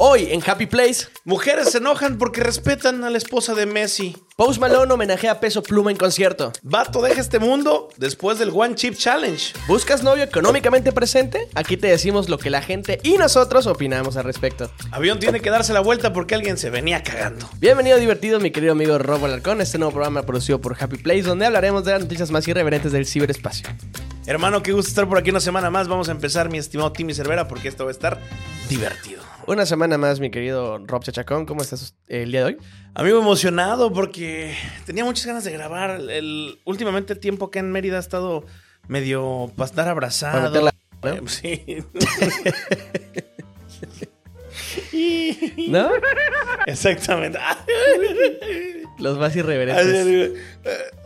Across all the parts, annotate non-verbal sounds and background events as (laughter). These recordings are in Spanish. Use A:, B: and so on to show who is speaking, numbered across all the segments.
A: Hoy en Happy Place,
B: Mujeres se enojan porque respetan a la esposa de Messi.
A: Post Malone homenajea a Peso Pluma en concierto.
B: Vato deja este mundo después del One Chip Challenge.
A: ¿Buscas novio económicamente presente? Aquí te decimos lo que la gente y nosotros opinamos al respecto.
B: Avión tiene que darse la vuelta porque alguien se venía cagando.
A: Bienvenido divertido mi querido amigo Robo Alarcón, este nuevo programa producido por Happy Place donde hablaremos de las noticias más irreverentes del ciberespacio.
B: Hermano, qué gusto estar por aquí una semana más. Vamos a empezar, mi estimado Timmy Cervera, porque esto va a estar divertido.
A: Una semana más mi querido Rob Chachacón, ¿cómo estás el día de hoy?
B: Amigo, emocionado porque tenía muchas ganas de grabar. El, últimamente el tiempo que en Mérida ha estado medio para estar abrazado.
A: Para meter la- (laughs)
B: Eh, Sí. (laughs)
A: ¿No?
B: Exactamente. (laughs)
A: Los más irreverentes.
B: Eh,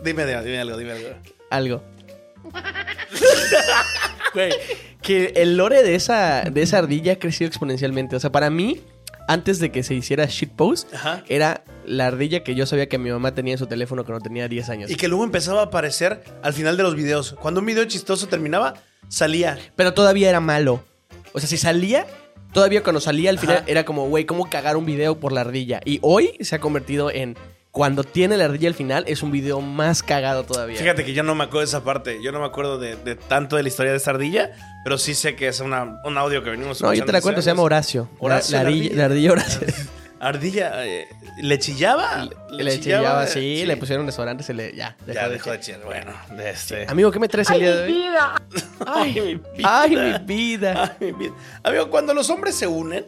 B: Dime, dime, dime algo, dime algo.
A: Algo. Güey, que el lore de esa, de esa ardilla ha crecido exponencialmente. O sea, para mí, antes de que se hiciera shitpost,
B: Ajá.
A: era la ardilla que yo sabía que mi mamá tenía en su teléfono cuando tenía 10 años.
B: Y que luego empezaba a aparecer al final de los videos. Cuando un video chistoso terminaba, salía.
A: Pero todavía era malo. O sea, si salía, todavía cuando salía al final
B: Ajá.
A: era como, güey, ¿cómo cagar un video por la ardilla? Y hoy se ha convertido en, cuando tiene la ardilla al final, es un video más cagado todavía.
B: Fíjate que yo no me acuerdo de esa parte. Yo no me acuerdo de, de tanto de la historia de esta ardilla, pero sí sé que es una, un audio que venimos
A: No, yo te la cuento, se llama. Horacio. La-
B: Horacio,
A: la,
B: la
A: ardilla,
B: ardilla.
A: la ardilla Horacio. (laughs)
B: Ardilla, eh, ¿le chillaba?
A: Le, chillaba, sí, le pusieron un restaurante, se le. Ya, dejó
B: Ya
A: de
B: dejó de
A: chillar.
B: chillar. Bueno, de este.
A: Amigo, ¿qué me traes el día de hoy? (laughs) (laughs)
B: Ay, mi vida.
A: Ay, mi vida.
B: Ay, mi vida. Amigo, cuando los hombres se unen,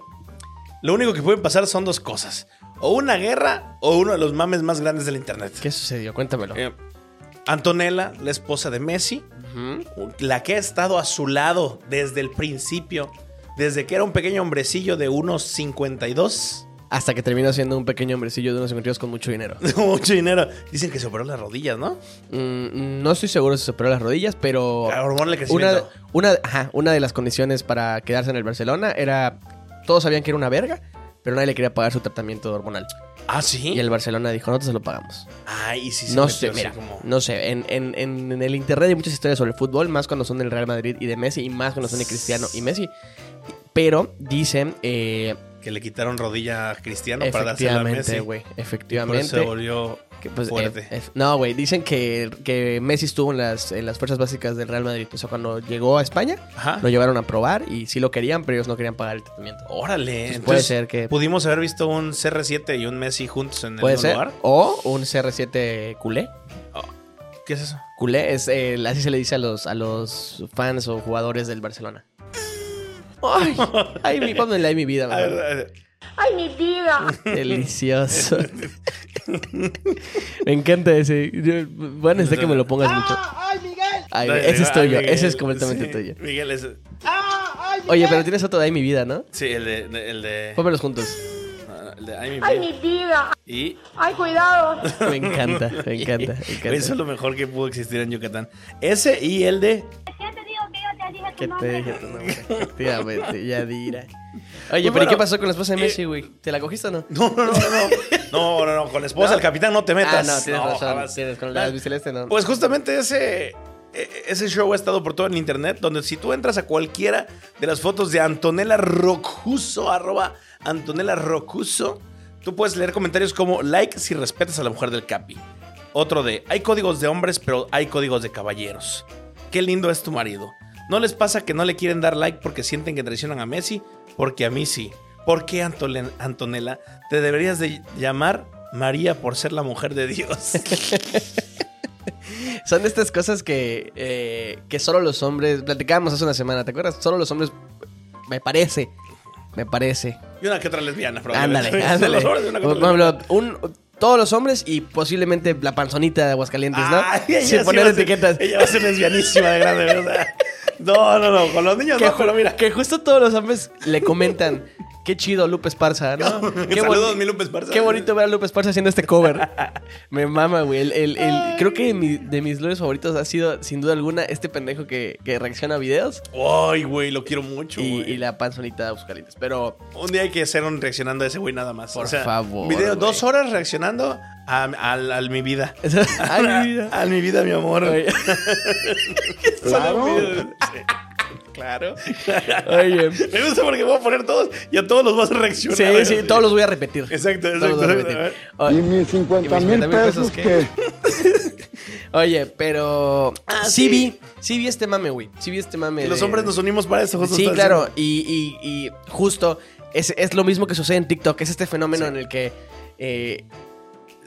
B: lo único que pueden pasar son dos cosas. O una guerra o uno de los mames más grandes del internet.
A: ¿Qué sucedió? Cuéntamelo.
B: Eh, Antonella, la esposa de Messi, la que ha estado a su lado desde el principio, desde que era un pequeño hombrecillo de unos 52.
A: Hasta que terminó siendo un pequeño hombrecillo de unos 52 con mucho dinero. (laughs)
B: Mucho dinero. Dicen que se operó las rodillas, ¿no?
A: Mm, no estoy seguro si se operó las rodillas, pero.
B: Hormona
A: Una, una, ajá, una de las condiciones para quedarse en el Barcelona era. Todos sabían que era una verga, pero nadie le quería pagar su tratamiento hormonal.
B: Ah, sí.
A: Y el Barcelona dijo: Nosotros se lo pagamos.
B: Ay, y sí se
A: no
B: metió
A: sé,
B: así
A: mira,
B: como-
A: no sé. En, en- en- en el internet hay muchas historias sobre el fútbol, más cuando son del Real Madrid y de Messi, y más cuando son de Cristiano y Messi. Pero dicen, eh,
B: Que le quitaron rodilla a Cristiano para dársela a Messi.
A: güey,
B: Por eso
A: efectivamente.
B: se volvió
A: que, pues,
B: fuerte.
A: eh, eh, no, güey, dicen que, que Messi estuvo en las, en las fuerzas básicas del Real Madrid. O sea, cuando llegó a España,
B: Ajá.
A: lo llevaron a probar y sí lo querían, pero ellos no querían pagar el tratamiento.
B: Órale.
A: Entonces,
B: Entonces,
A: puede ser que-
B: Pudimos haber visto un CR7 y un Messi juntos en el
A: Puede
B: mismo
A: ser.
B: lugar.
A: O un CR7 culé.
B: ¿Qué es eso?
A: Culé es, eh, así se le dice a los, a los fans o jugadores del Barcelona. (laughs) Ay, ay, mi, pónganle ahí mi vida, mejor.
C: ¡Ay, mi vida!
A: Delicioso. me encanta ese. Yo- Bueno, necesito que me lo pongas mucho.
C: ¡Ay, Miguel!
A: Ay,
B: Dale,
A: ese es
B: ay,
A: tuyo,
B: Miguel.
A: ese es completamente
B: Sí,
A: tuyo.
B: Miguel es.
C: ¡Ah! ¡Ay, Miguel!
A: Oye, pero tienes otro de ahí mi vida, ¿no?
B: Sí, el de. de- El de.
A: Pónmelos juntos.
B: ah, El de Ay, mi
C: ¡Ay,
B: vida.
C: mi vida!
B: Y.
C: ¡Ay, cuidado!
A: Me encanta, me encanta, me (laughs)
B: Eso es
A: encanta.
B: lo mejor que pudo existir en Yucatán. Ese y el de.
C: ¿Qué te dije
A: tu nombre? Efectivamente, Yadira. (laughs) Oye,
B: Pues
A: pero ¿y qué pasó con la esposa de
B: eh,
A: Messi, güey? ¿Te la cogiste o no?
B: No, no, no, no. No, no, no. Con la esposa del capitán no te
A: Ah,
B: metas.
A: no, tienes razón. Tienes con la biceleste, no.
B: Pues justamente ese, e- ese show ha estado por todo el internet, donde si tú entras a cualquiera de las fotos de Antonella Rocuso, arroba Antonella Rocuso, tú puedes leer comentarios como like si respetas a la mujer del Capi. Otro de, hay códigos de hombres, pero hay códigos de caballeros. Qué lindo es tu marido. ¿No les pasa que no le quieren dar like porque sienten que traicionan a Messi? Porque a mí sí. ¿Por qué, Antole- Antonella? Te deberías de llamar María por ser la mujer de Dios. (laughs)
A: Son estas cosas que, eh, que solo los hombres. Platicábamos hace una semana, ¿te acuerdas? Solo los hombres. Me parece. Me parece.
B: Y una que otra lesbiana,
A: Ándale,
B: probablemente.
A: ándale. (laughs)
B: Que
A: Por ejemplo, un- todos los hombres y posiblemente la panzonita de Aguascalientes, ¿no?
B: Ella
A: Sin poner
B: ser-
A: etiquetas.
B: Ella va a ser lesbianísima de grande, ¿verdad? No, no, no. Con los niños
A: Que,
B: no, pero mira.
A: que justo todos los hombres le comentan. Qué chido Lupe Esparza, ¿no? (laughs) Qué
B: Saludos, mi Lupe Esparza.
A: Qué bonito ver a Lupe Esparza haciendo este cover. Me mama, güey. El, el- el- creo que mi- de mis lores favoritos ha sido, sin duda alguna, este pendejo que, que reacciona a videos
B: Ay, güey, lo quiero mucho,
A: y,
B: güey.
A: y la panzonita de. Pero
B: Un día hay que hacer un reaccionando a ese güey nada más.
A: Por
B: o sea,
A: favor,
B: Video,
A: güey.
B: dos horas reaccionando a, al- al mi vida. (laughs)
A: Ay, mi vida.
B: Al mi vida, mi amor. (laughs)
A: Oye. Claro. Oye.
B: Me gusta porque voy a poner todos y a todos los vas a reaccionar.
A: Sí, sí, todos los voy a repetir.
B: Exacto,
A: Todos los
B: exacto.
A: voy a repetir.
D: Y mis 50
A: ¿Y mis
D: mil
A: 50,000
D: pesos
A: pesos
D: que... (laughs)
A: Oye, pero
B: Ah,
A: sí,
B: sí.
A: vi, sí vi este mame, güey. Sí vi este mame.
B: Y los hombres nos unimos para eso, justo
A: Sí, claro. Y, y- y justo es, es lo mismo que sucede en TikTok. Es este fenómeno en el que eh,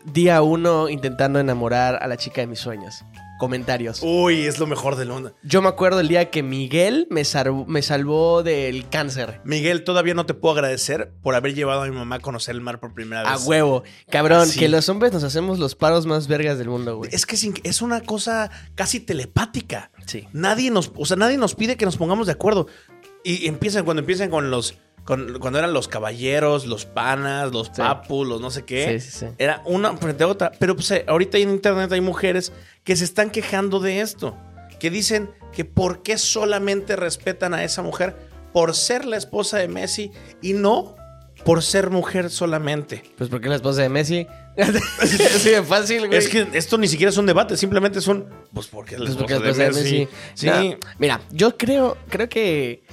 A: día uno intentando enamorar a la chica de mis sueños. Comentarios.
B: Uy, es lo mejor del mundo.
A: Yo me acuerdo el día que Miguel me, salvó- me salvó del cáncer.
B: Miguel, todavía no te puedo agradecer por haber llevado a mi mamá a conocer el mar por primera vez.
A: A huevo. Cabrón,
B: Sí.
A: que los hombres nos hacemos los paros más vergas del mundo, güey.
B: Es que es una cosa casi telepática.
A: Sí.
B: Nadie nos, o sea, nadie nos pide que nos pongamos de acuerdo. Y empiezan, cuando empiezan con los, con- cuando eran los caballeros, los panas, los
A: Sí.
B: papus, los no sé qué.
A: Sí, sí, sí.
B: Era una frente a otra. Pero pues, eh, ahorita en internet hay mujeres que se están quejando de esto. Que dicen que por qué solamente respetan a esa mujer por ser la esposa de Messi y no por ser mujer solamente.
A: Pues porque la esposa de Messi. (laughs) De fácil, güey.
B: Es que esto ni siquiera es un debate, simplemente es un. Pues porque es la
A: Pues porque la esposa
B: de
A: de
B: Messi.
A: Messi.
B: Sí.
A: No, mira, yo creo, creo que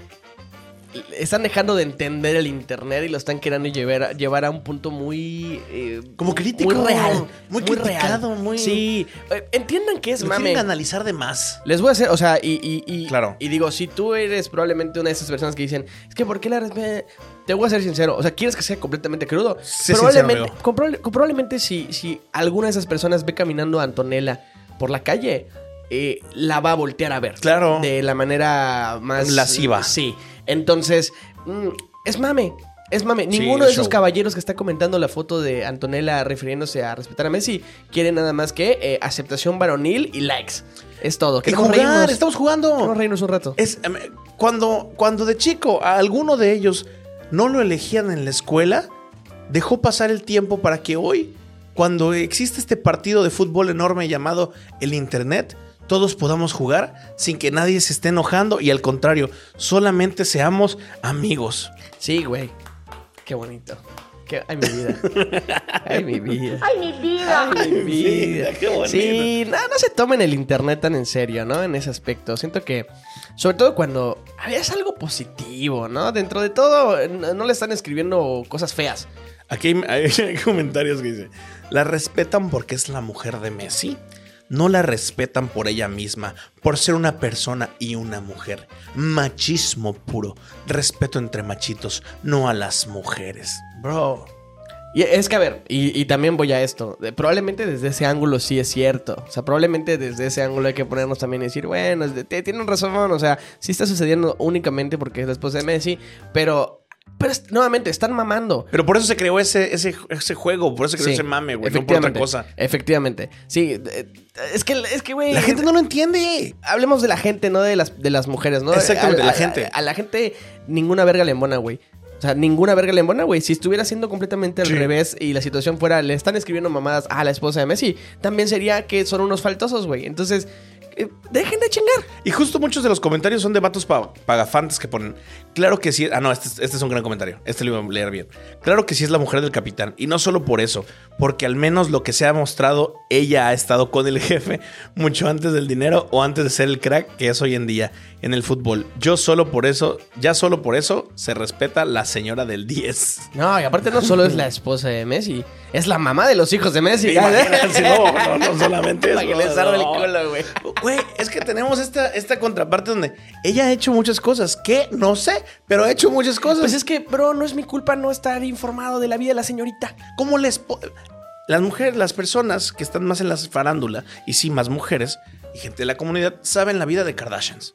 A: están dejando de entender el internet y lo están queriendo llevar, llevar a un punto muy eh,
B: Como crítico.
A: muy real,
B: Muy criticado, muy-
A: Sí, Eh, entiendan que es
B: Lo
A: mame.
B: quieren analizar de más.
A: Les voy a hacer, o sea, y, y, y-
B: Claro.
A: y digo, si tú eres probablemente una de esas personas que dicen, es que ¿por qué la respe-?" Te voy a ser sincero, o sea, ¿quieres que sea completamente crudo?
B: Sé
A: probablemente,
B: sincero, amigo.
A: con proba- con- probablemente si, si alguna de esas personas ve caminando a Antonella por la calle, eh, la va a voltear a ver.
B: Claro.
A: De la manera más...
B: Lasciva.
A: Sí. Entonces, mm, es mame. Es mame. Ninguno de esos
B: show.
A: caballeros que está comentando la foto de Antonella refiriéndose a respetar a Messi quiere nada más que eh, aceptación varonil y likes. Es todo. Queremos
B: jugar,
A: reírnos.
B: estamos jugando.
A: Queremos reírnos un rato.
B: Es, em, cuando, cuando de chico a alguno de ellos no lo elegían en la escuela, dejó pasar el tiempo para que hoy, cuando existe este partido de fútbol enorme llamado el Internet, todos podamos jugar sin que nadie se esté enojando y al contrario, solamente seamos amigos.
A: Sí, güey. Qué bonito. Qué- Ay, mi vida. (laughs) Ay, mi vida.
C: ¡Ay, mi vida!
A: Ay, mi vida.
B: qué bonito.
A: Sí, no, no se tomen el internet tan en serio, ¿no? En ese aspecto. Siento que, sobre todo cuando es algo positivo, ¿no? Dentro de todo, no, no le están escribiendo cosas feas.
B: Aquí hay, (laughs) hay comentarios que dicen, ¿la respetan porque es la mujer de Messi? No la respetan por ella misma, por ser una persona y una mujer. Machismo puro. Respeto entre machitos, no a las mujeres. Bro.
A: Y es que, a ver, y, también voy a esto. probablemente desde ese ángulo sí es cierto. O sea, probablemente desde ese ángulo hay que ponernos también y decir, bueno, tienen razón. O sea, sí está sucediendo únicamente porque es la esposa de Messi. Pero, pero es- nuevamente, están mamando.
B: Pero por eso se creó ese, ese, ese juego, por eso se creó
A: Sí,
B: ese mame, güey, no por otra cosa.
A: Efectivamente. Sí, eh, es que, es que, güey.
B: La gente no lo entiende.
A: Hablemos de la gente, no de las, de las mujeres, ¿no?
B: Exactamente,
A: A-
B: la gente.
A: A, la gente, ninguna verga le embona, güey. O sea, ninguna verga le embona, güey. Si estuviera siendo completamente al
B: Sí.
A: revés y la situación fuera, le están escribiendo mamadas a la esposa de Messi, también sería que son unos faltosos, güey. Entonces, dejen de chingar.
B: Y justo muchos de los comentarios son de vatos pa- pagafantes que ponen. Claro que sí. Ah, no, este, es- este es un gran comentario. Este lo iba a leer bien. Claro que sí es la mujer del capitán. Y no solo por eso, porque al menos lo que se ha mostrado, ella ha estado con el (laughs) jefe mucho antes del dinero o antes de ser el crack que es hoy en día en el fútbol. Yo solo por eso, ya solo por eso se respeta la señora del 10.
A: No, y aparte no solo es la esposa de Messi, es la mamá de los hijos de Messi. (laughs)
B: No, no, no solamente eso.
A: Para que les el culo, güey.
B: Güey, es que tenemos esta, esta contraparte donde ella ha hecho muchas cosas que no sé, pero ha hecho muchas cosas.
A: Pues es que, bro, no es mi culpa no estar informado de la vida de la señorita.
B: ¿Cómo les Las mujeres, las personas que están más en la farándula, y sí, más mujeres y gente de la comunidad, saben la vida de Kardashians.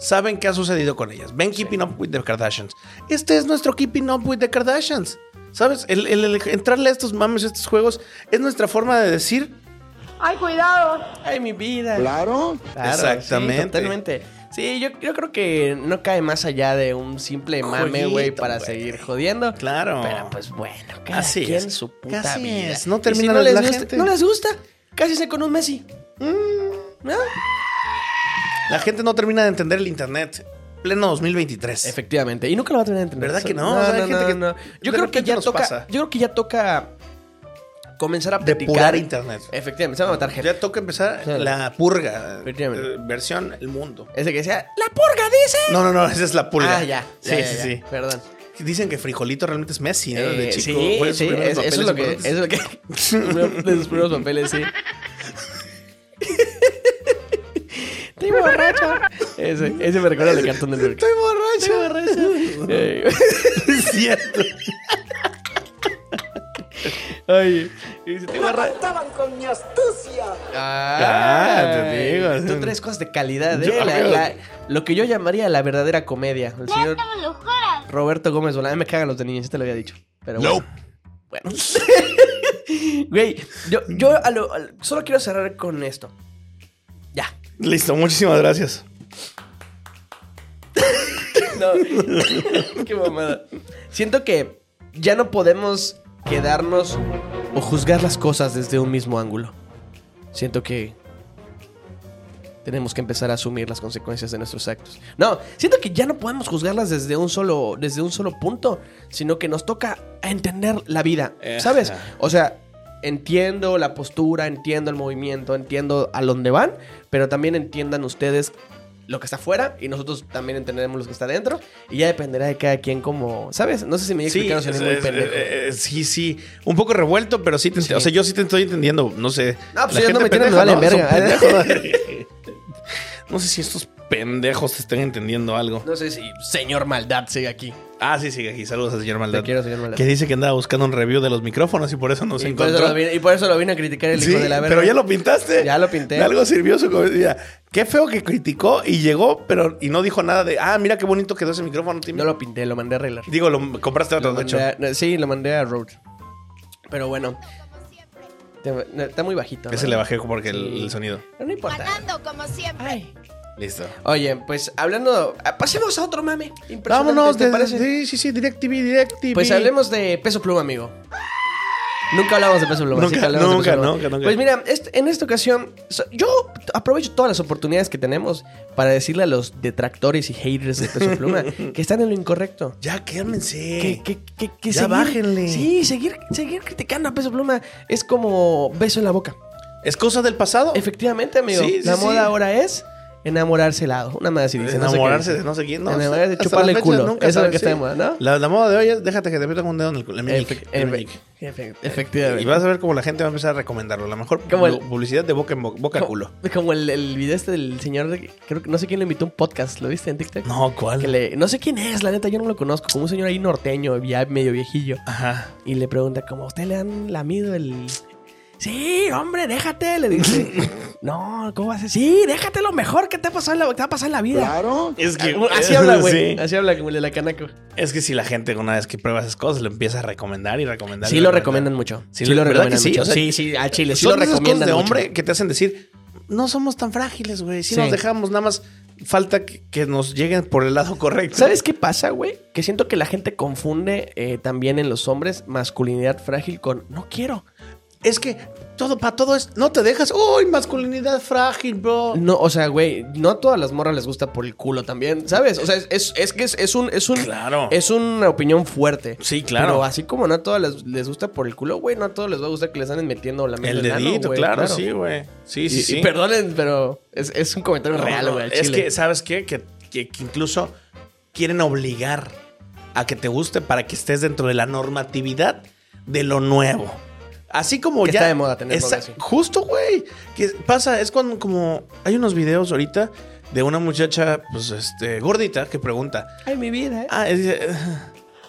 B: Saben qué ha sucedido con ellas. Ven Keeping Up with the Kardashians. Este es nuestro Keeping Up with the Kardashians. ¿Sabes? El, el- el entrarle a estos mames, a estos juegos, es nuestra forma de decir.
C: ¡Ay, cuidado!
A: Ay, mi vida.
D: Claro.
A: Claro,
B: Exactamente.
A: sí, totalmente. Sí, yo, yo creo que no cae más allá de un simple mame, güey, para seguir jodiendo.
B: Claro.
A: Pero pues bueno, cada
B: Así
A: quien
B: es.
A: su puta
B: Así
A: vida.
B: es, no termina
A: no
B: la-
A: les
B: la
A: gusta,
B: gente.
A: No les gusta. Cásense con un Messi. Mm, ¿no?
B: La gente no termina de entender el internet. Pleno 2023.
A: Efectivamente. Y nunca lo va a tener entender.
B: ¿Verdad que no?
A: No,
B: O sea, hay
A: no,
B: gente
A: no,
B: que
A: no. Yo creo que ya toca.
B: pasa.
A: Yo creo que ya toca comenzar a
B: Depurar internet.
A: Efectivamente, se va a matar gente.
B: Ya toca empezar la purga.
A: Efectivamente.
B: eh, versión El Mundo.
A: Ese que decía, ¡la purga dice!
B: No, no, no, esa es la pulga.
A: Ah, ya.
B: Sí,
A: ya, ya,
B: sí,
A: ya.
B: sí.
A: Perdón.
B: Dicen que Frijolito realmente es Messi, ¿no? De
A: Eh,
B: chico.
A: sí, sí, es- eso es lo que. Eso es lo que. de sus primeros papeles, sí. (laughs) Estoy borracho. Ese, ese me recuerda al de Cartoon Network.
B: Estoy borracho.
A: Estoy borracho. (laughs)
B: Es cierto. (laughs)
A: Ay, y dice, borracho.
C: Estaban con mi astucia.
B: Ah, te digo.
A: Tú traes cosas de calidad, ¿eh?
B: Yo,
A: La-
B: amigo.
A: la- lo que yo llamaría la verdadera comedia. El señor Roberto Gómez mí me cagan los de niños, ya te lo había dicho. Pero bueno. Bueno. (laughs) Güey, yo, yo a lo- a- solo quiero cerrar con esto. Ya.
B: Listo, muchísimas gracias. (laughs)
A: No. Qué mamada. Siento que ya no podemos quedarnos o juzgar las cosas desde un mismo ángulo. Siento que tenemos que empezar a asumir las consecuencias de nuestros actos. No, siento que ya no podemos juzgarlas desde un solo desde un solo punto, sino que nos toca entender la vida, ¿sabes? O sea, entiendo la postura, entiendo el movimiento, entiendo a dónde van, pero también entiendan ustedes lo que está afuera y nosotros también entenderemos lo que está dentro y ya dependerá de cada quien como, ¿sabes? No sé si me he
B: Sí,
A: explicado, si
B: es-
A: muy
B: es-
A: pendejo.
B: eh, eh, sí, sí. Un poco revuelto, pero sí te
A: Sí.
B: O sea, yo sí te estoy entendiendo. No sé.
A: No, pues
B: La
A: ellos no me tienen, me valen
B: ¿no?
A: Verga. (laughs)
B: no sé si estos pendejos te estén entendiendo algo.
A: No sé si señor maldad sigue aquí.
B: Ah, sí, sigue aquí. Saludos al señor Maldad.
A: Te quiero, señor Maldad.
B: Que dice que andaba buscando un review de los micrófonos y por eso no se
A: Y por, eso
B: encontró.
A: vine, y por eso lo vine a criticar el
B: Sí,
A: hijo de la verga.
B: pero ya lo pintaste.
A: Ya lo pinté.
B: De algo sirvió su comedia. Qué feo que criticó y llegó, pero y no dijo nada de, ah, mira qué bonito quedó ese micrófono, Timmy.
A: No lo pinté, lo mandé a arreglar.
B: Digo, lo compraste otro,
A: Lo
B: de hecho.
A: a- sí, lo mandé a Road. Pero bueno. Está muy bajito.
B: Ese
A: ¿no?
B: le bajé porque el,
A: Sí.
B: el sonido.
A: Pero no importa.
D: Ganando como siempre.
A: Ay.
B: Listo.
A: Oye, pues hablando. ah, Pasemos a otro mame. Impresionante,
B: Vámonos,
A: ¿te
B: de,
A: parece?
B: sí, sí, sí, DirecTV, DirecTV.
A: Pues hablemos de peso pluma, amigo. Nunca hablamos de peso pluma.
B: Nunca,
A: de
B: nunca,
A: Pluma.
B: nunca, nunca.
A: Pues mira, este- en esta ocasión, yo aprovecho todas las oportunidades que tenemos para decirle a los detractores y haters de peso pluma (laughs) que están en lo incorrecto.
B: Ya, cálmense.
A: Que, que, que, que
B: Ya bájenle.
A: Sí, seguir, seguir criticando a peso pluma es como beso en la boca.
B: ¿Es cosa del pasado?
A: Efectivamente, amigo.
B: Sí, sí,
A: la
B: sí.
A: moda ahora es enamorarse helado. Una más así dice.
B: Enamorarse de no sé quién. No,
A: Enamorarse de chuparle el culo. Eso es lo que está de moda, ¿no?
B: La, la moda de hoy es déjate que te metan un dedo en el culo.
A: Efectivamente.
B: Y vas a ver cómo la gente va a empezar a recomendarlo. La mejor
A: Como el-
B: publicidad de boca en boca, boca
A: Como-
B: culo.
A: Como el, el video este del señor, de- creo que no sé quién le invitó a un podcast, ¿lo viste en TikTok?
B: No, ¿cuál?
A: Que le- no sé quién es, la neta, yo no lo conozco, como un señor ahí norteño, ya medio viejillo.
B: Ajá.
A: Y le pregunta, ¿cómo a usted le han lamido el...? Sí, hombre, déjate, le dice. no, ¿cómo vas a Sí, déjate lo mejor que te ha pasado en la, que te va a pasar en la vida.
C: Claro.
B: Es que
A: Así (laughs) habla, güey.
B: Sí.
A: Así habla como el de la canaco.
B: Es que si la gente una vez que prueba esas cosas lo empieza a recomendar y recomendar.
A: Sí
B: y
A: lo
B: recomendar.
A: recomiendan mucho.
B: Sí,
A: Sí, lo
B: ¿verdad
A: recomiendan
B: sí?
A: mucho.
B: O sea,
A: sí, sí, al chile. Sí
B: Son
A: lo
B: de esas cosas
A: recomiendan
B: de
A: mucho.
B: hombre que te hacen decir, no somos tan frágiles, güey. Si
A: Sí.
B: nos dejamos, nada más falta que, que nos lleguen por el lado correcto.
A: ¿Sabes qué pasa, güey? Que siento que la gente confunde eh, también en los hombres masculinidad frágil con no quiero.
B: Es que todo, para todo es, no te dejas. Uy, masculinidad frágil, bro.
A: No, o sea, güey, no a todas las morras les gusta por el culo también, ¿sabes? O sea, es, es, es que es, es un, es un,
B: Claro.
A: es una opinión fuerte.
B: Sí, claro.
A: Pero así como no a todas les, les gusta por el culo, güey, no a todos les va a gustar que les anden metiendo la
B: El dedito, claro, sí, güey. Sí,
A: Y,
B: sí, sí.
A: y perdonen, pero es, es un comentario
B: No,
A: real, güey.
B: Es
A: chile.
B: que, ¿sabes qué? Que, que- que incluso quieren obligar a que te guste para que estés dentro de la normatividad de lo nuevo. Así como
A: Que
B: ya.
A: está de moda tener
B: Esa-. Justo, güey. Que pasa, es cuando como. Hay unos videos ahorita de una muchacha, pues, este, gordita, que pregunta.
A: Ay, mi vida, ¿eh?
B: Ah, es- eh,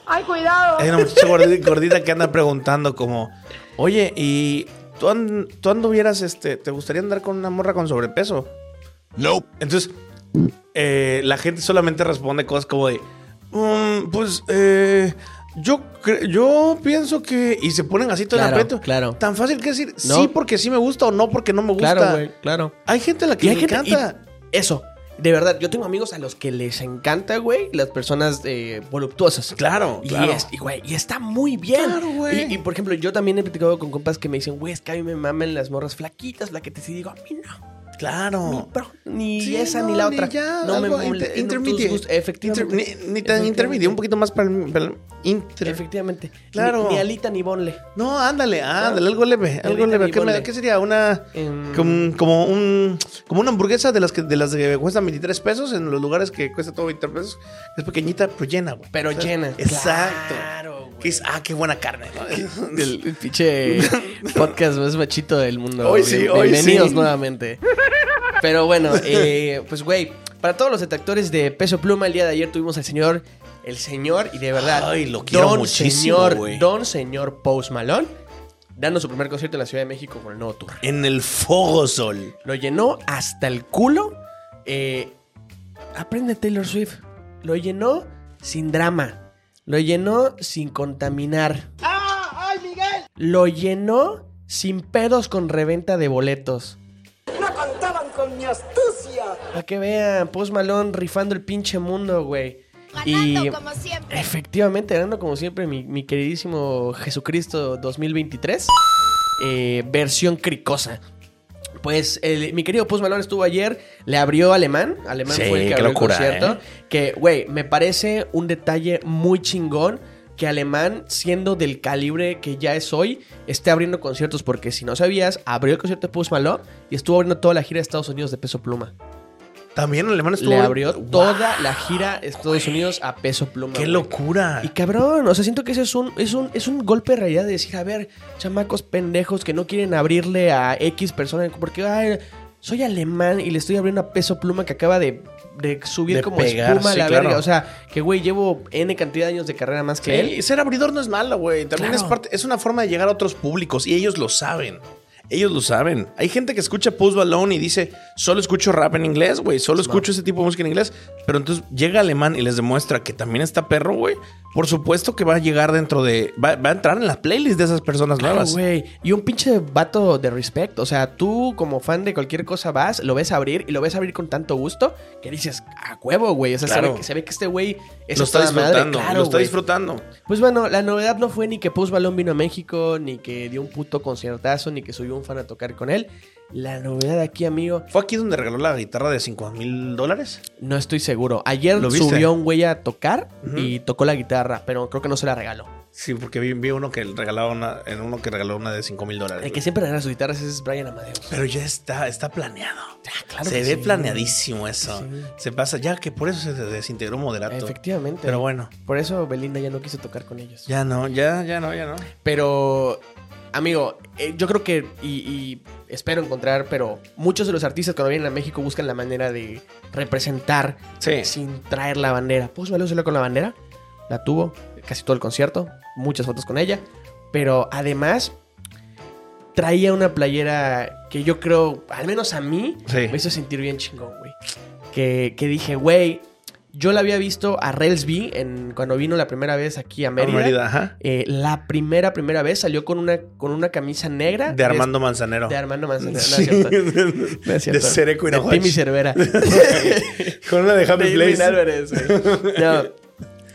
C: Ay, cuidado.
B: hay una muchacha gordita, gordita que anda preguntando como, oye, ¿y tú, an- tú anduvieras, este, te gustaría andar con una morra con sobrepeso? No. Entonces, eh, la gente solamente responde cosas como de, "Mm, pues, eh, yo, yo pienso que... Y se ponen así todo en
A: Claro,
B: aprieto.
A: claro.
B: Tan fácil que decir,
A: No.
B: sí porque sí me gusta o no porque no me gusta.
A: Claro, güey, claro.
B: Hay gente a la que le
A: gente-
B: encanta.
A: eso, de verdad, yo tengo amigos a los que les encanta, güey, las personas eh, voluptuosas.
B: Claro,
A: Y,
B: claro.
A: es- y, güey, y está muy bien.
B: Claro, güey.
A: Y, y, por ejemplo, yo también he platicado con compas que me dicen, güey, es que a mí me maman las morras flaquitas, flaquetas. Y digo, a mí no. Ni,
B: Claro.
A: ni
B: Sí,
A: esa
B: no,
A: ni la otra.
B: ya,
A: no me
B: algo
A: mole-
B: inter-
A: no, tus
B: intermedio.
A: gustos- Efectivamente.
B: Inter- ni, ni tan intermedio, un poquito más para el, para el- Inter.
A: Efectivamente.
B: Claro.
A: Ni, ni alita ni bonle.
B: No, ándale, ándale, algo leve, algo leve.
A: ni
B: ¿Qué, me-
A: ponle.
B: qué sería? Una
A: Em,
B: como, como un como una hamburguesa de las que de las que cuestan 23 pesos en los lugares que cuesta todo 23 pesos. Es pequeñita, pero llena, güey.
A: Pero llena.
B: Exacto.
A: Claro, güey.
B: Que es, ah, qué buena carne. (laughs)
A: El, el (laughs) pinche podcast más machito del mundo.
B: Hoy
A: Bien-
B: sí, hoy
A: Bienvenidos
B: sí.
A: nuevamente. Pero bueno, eh, pues güey, para todos los detractores de Peso Pluma, el día de ayer tuvimos al señor, el señor, y de verdad,
B: Ay, lo quiero
A: don
B: muchísimo,
A: señor,
B: güey.
A: don señor Post Malone, dando su primer concierto en la Ciudad de México con el nuevo tour.
B: En el Fogo Sol.
A: Lo llenó hasta el culo. Eh, aprende Taylor Swift. Lo llenó sin drama. Lo llenó sin contaminar.
C: ¡Ah! ¡Ay, Miguel!
A: Lo llenó sin pedos con reventa de boletos.
C: Mi astucia.
A: Para que vean, Post Malone rifando el pinche mundo, güey.
D: Ganando
A: Y
D: como siempre.
A: efectivamente, ganando como siempre mi, mi queridísimo Jesucristo 2023. eh, versión cricosa. Pues el- mi querido Post Malone estuvo ayer, le abrió Alemán. Alemán
B: Sí,
A: fue el que abrió el concierto.
B: ¿eh?
A: Que, güey, me parece un detalle muy chingón que Alemán, siendo del calibre que ya es hoy, esté abriendo conciertos. Porque si no sabías, abrió el concierto de Post Malone y estuvo abriendo toda la gira de Estados Unidos de Peso Pluma.
B: También alemán estuvo.
A: Le abrió
B: Wow,
A: toda la gira de Estados Unidos a Peso Pluma.
B: ¡Qué locura!
A: Y cabrón, o sea, siento que ese es un, es un, es un golpe de realidad de decir, a ver, chamacos pendejos que no quieren abrirle a X persona porque ay, soy alemán y le estoy abriendo a peso pluma que acaba de, de subir
B: De
A: como
B: pegar,
A: espuma a
B: sí,
A: la
B: claro.
A: verga. O sea, que güey, llevo N cantidad de años de carrera más que él.
B: Sí, ser abridor no es malo, güey. También
A: Claro.
B: es parte, es una forma de llegar a otros públicos y ellos lo saben. Ellos lo saben. Hay gente que escucha Post Malone y dice, solo escucho rap en inglés, güey. Solo escucho ese tipo de música en inglés. Pero entonces llega alemán y les demuestra que también está perro, güey. Por supuesto que va a llegar dentro de... Va, va a entrar en la playlist de esas personas
A: Claro,
B: nuevas.
A: güey. Y un pinche vato de respect. O sea, tú como fan de cualquier cosa vas, lo ves abrir y lo ves abrir con tanto gusto que dices, a huevo, güey. O sea, se, ve, que- se ve que este güey es
B: lo está disfrutando.
A: Claro,
B: lo está disfrutando.
A: Pues bueno, la novedad no fue ni que Post Malone vino a México, ni que dio un puto conciertazo, ni que subió un fan a tocar con él. La novedad aquí, amigo,
B: ¿Fue aquí donde regaló la guitarra de 5 mil dólares?
A: no estoy seguro. Ayer subió un güey a tocar y tocó la guitarra, pero creo que no se la regaló.
B: Sí, porque vi, vi uno que regalaba una, en uno que regaló una de 5 mil dólares.
A: El que siempre regala sus guitarras es Brian Amadeus.
B: Pero ya está, está planeado.
A: claro
B: se ve
A: sí.
B: planeadísimo eso.
A: Sí.
B: Se pasa, ya que por eso se desintegró moderato.
A: Efectivamente.
B: Pero bueno,
A: Por eso Belinda ya no quiso tocar con ellos.
B: ya no, ya, ya no, ya no.
A: Pero, amigo, eh, yo creo que, y, y espero encontrar, pero muchos de los artistas cuando vienen a México buscan la manera de representar
B: Sí.
A: sin traer la bandera. Malone salió con la bandera, la tuvo casi todo el concierto, muchas fotos con ella, pero además traía una playera que yo creo, al menos a mí,
B: Sí.
A: me hizo sentir bien chingón, güey. Que, que dije, güey, yo la había visto a Relsby en, cuando vino la primera vez aquí a Mérida.
B: Mérida, ajá.
A: Eh, la primera, primera vez salió con una, con una camisa negra.
B: De Armando Manzanero.
A: De, Armando Manzanero. No es cierto. (laughs) No es cierto.
B: De Cereco y
A: De. Timmy Cervera. (laughs)
B: Con una de Happy
A: De
B: Place.
A: Álvarez. (laughs) No,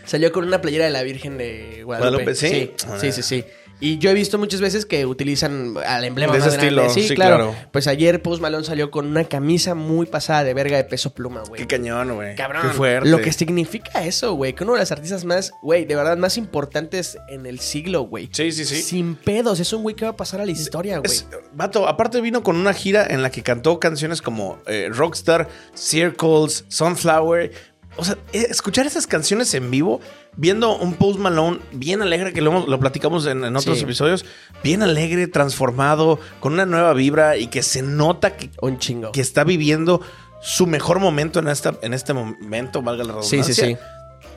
A: salió con una playera de la Virgen de Guadalupe.
B: Guadalupe, ¿sí?
A: Sí, sí, sí, sí. Y yo he visto muchas veces que utilizan al emblema
B: De
A: más
B: ese
A: grande.
B: estilo,
A: Sí,
B: sí,
A: claro.
B: claro.
A: Pues ayer Post Malone salió con una camisa muy pasada de verga de peso pluma, güey.
B: Qué cañón, güey.
A: Cabrón.
B: Qué fuerte.
A: Lo que significa eso, güey. Que uno de los artistas más, güey, de verdad, más importantes en el siglo, güey.
B: Sí, sí, sí.
A: Sin pedos. Es un güey que va a pasar a la historia, güey.
B: Vato, aparte vino con una gira en la que cantó canciones como eh, Rockstar, Circles, Sunflower. O sea, eh, escuchar esas canciones en vivo, viendo un Post Malone bien alegre, que lo, lo platicamos en, en otros
A: Sí.
B: episodios, bien alegre, transformado, con una nueva vibra y que se nota que,
A: Un chingo.
B: que está viviendo su mejor momento en, esta, en este momento, valga la
A: Sí,
B: redundancia.
A: sí, sí.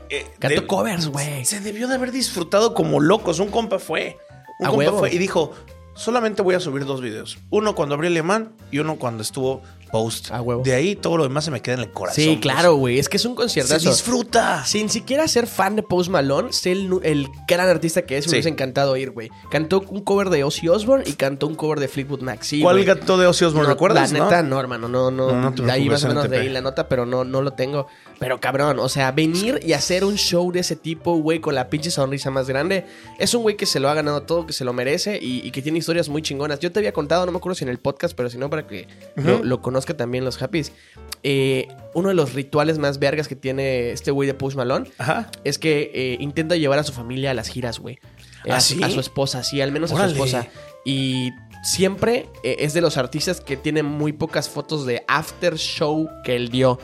B: Eh,
A: Cantó
B: de-
A: covers, güey.
B: Se debió de haber disfrutado como locos. Un compa fue. Un
A: A
B: compa
A: huevo.
B: fue y dijo: Solamente voy a subir dos videos. Uno cuando abrí Alemán y uno cuando estuvo post.
A: A huevo.
B: De ahí todo lo demás se me queda en el corazón.
A: Sí, claro, güey. Es que es un
B: Se
A: conciertazo.
B: disfruta.
A: Sin siquiera ser fan de Post Malone, sé el, el gran artista que es. Me
B: Sí.
A: hubiese encantado ir, güey. Cantó un cover de Ozzy Osbourne y cantó un cover de Fleetwood Mac. Sí,
B: ¿Cuál gato de Ozzy Osbourne
A: No,
B: recuerdas?
A: La
B: no?
A: neta, no, hermano, no, no.
B: No, no
A: ahí más o menos de ahí la nota, pero no, no lo tengo. Pero cabrón, o sea, venir y hacer un show de ese tipo, güey, con la pinche sonrisa más grande, es un güey que se lo ha ganado todo, que se lo merece y, y que tiene historias muy chingonas. Yo te había contado, no me acuerdo si en el podcast, pero si no, para que lo, lo conozca también los Happys, eh, uno de los rituales más vergas que tiene este güey de Post Malone
B: Ajá.
A: es que eh, intenta llevar a su familia a las giras, güey. Eh,
B: ¿Ah,
A: a, su-
B: sí?
A: a su esposa, sí, al menos a su esposa. Y siempre es de los artistas que tienen muy pocas fotos de after show que él dio.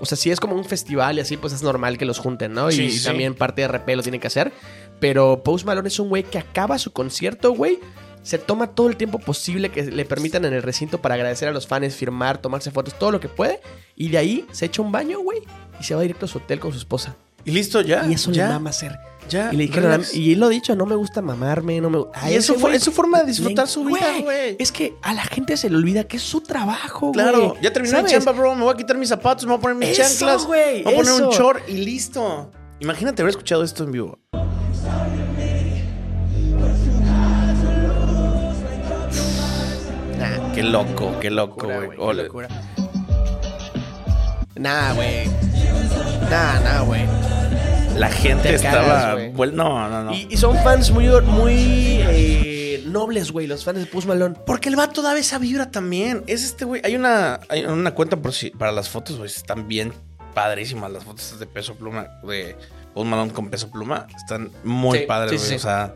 A: O sea, si es como un festival y así, pues es normal que los junten, ¿no?
B: Sí,
A: y
B: sí.
A: también parte de RP lo tiene que hacer. Pero Post Malone es un güey que acaba su concierto, güey. Se toma todo el tiempo posible que le permitan en el recinto para agradecer a los fans, firmar, tomarse fotos, todo lo que puede. Y de ahí se echa un baño, güey. Y se va directo a su hotel con su esposa.
B: Y listo, ya.
A: Y eso
B: ya.
A: le mama hacer.
B: Ya.
A: Y le dijeron, y él lo ha dicho, no me gusta mamarme, no me gusta.
B: Y eso fue- es su forma de disfrutar su vida, güey.
A: Es que a la gente se le olvida que es su trabajo,
B: Claro,
A: güey.
B: ya terminé mi chamba, bro. Me voy a quitar mis zapatos, me voy a poner mis
A: Eso,
B: chanclas. Me voy a poner un short y listo. Imagínate haber escuchado esto en vivo. Nah, qué loco, qué loco, güey.
A: Nah, güey. Nah, nah, güey.
B: La gente
A: Te
B: estaba.
A: cagas,
B: no, no, no.
A: Y, y son fans muy, muy eh, nobles, güey, los fans de Post Malone.
B: Porque el vato da esa vibra también. Es este güey. Hay una, hay una cuenta por si, para las fotos, güey. Están bien padrísimas las fotos de peso pluma. De Post Malone con peso pluma. Están muy
A: Sí,
B: padres, güey.
A: sí,
B: O sea,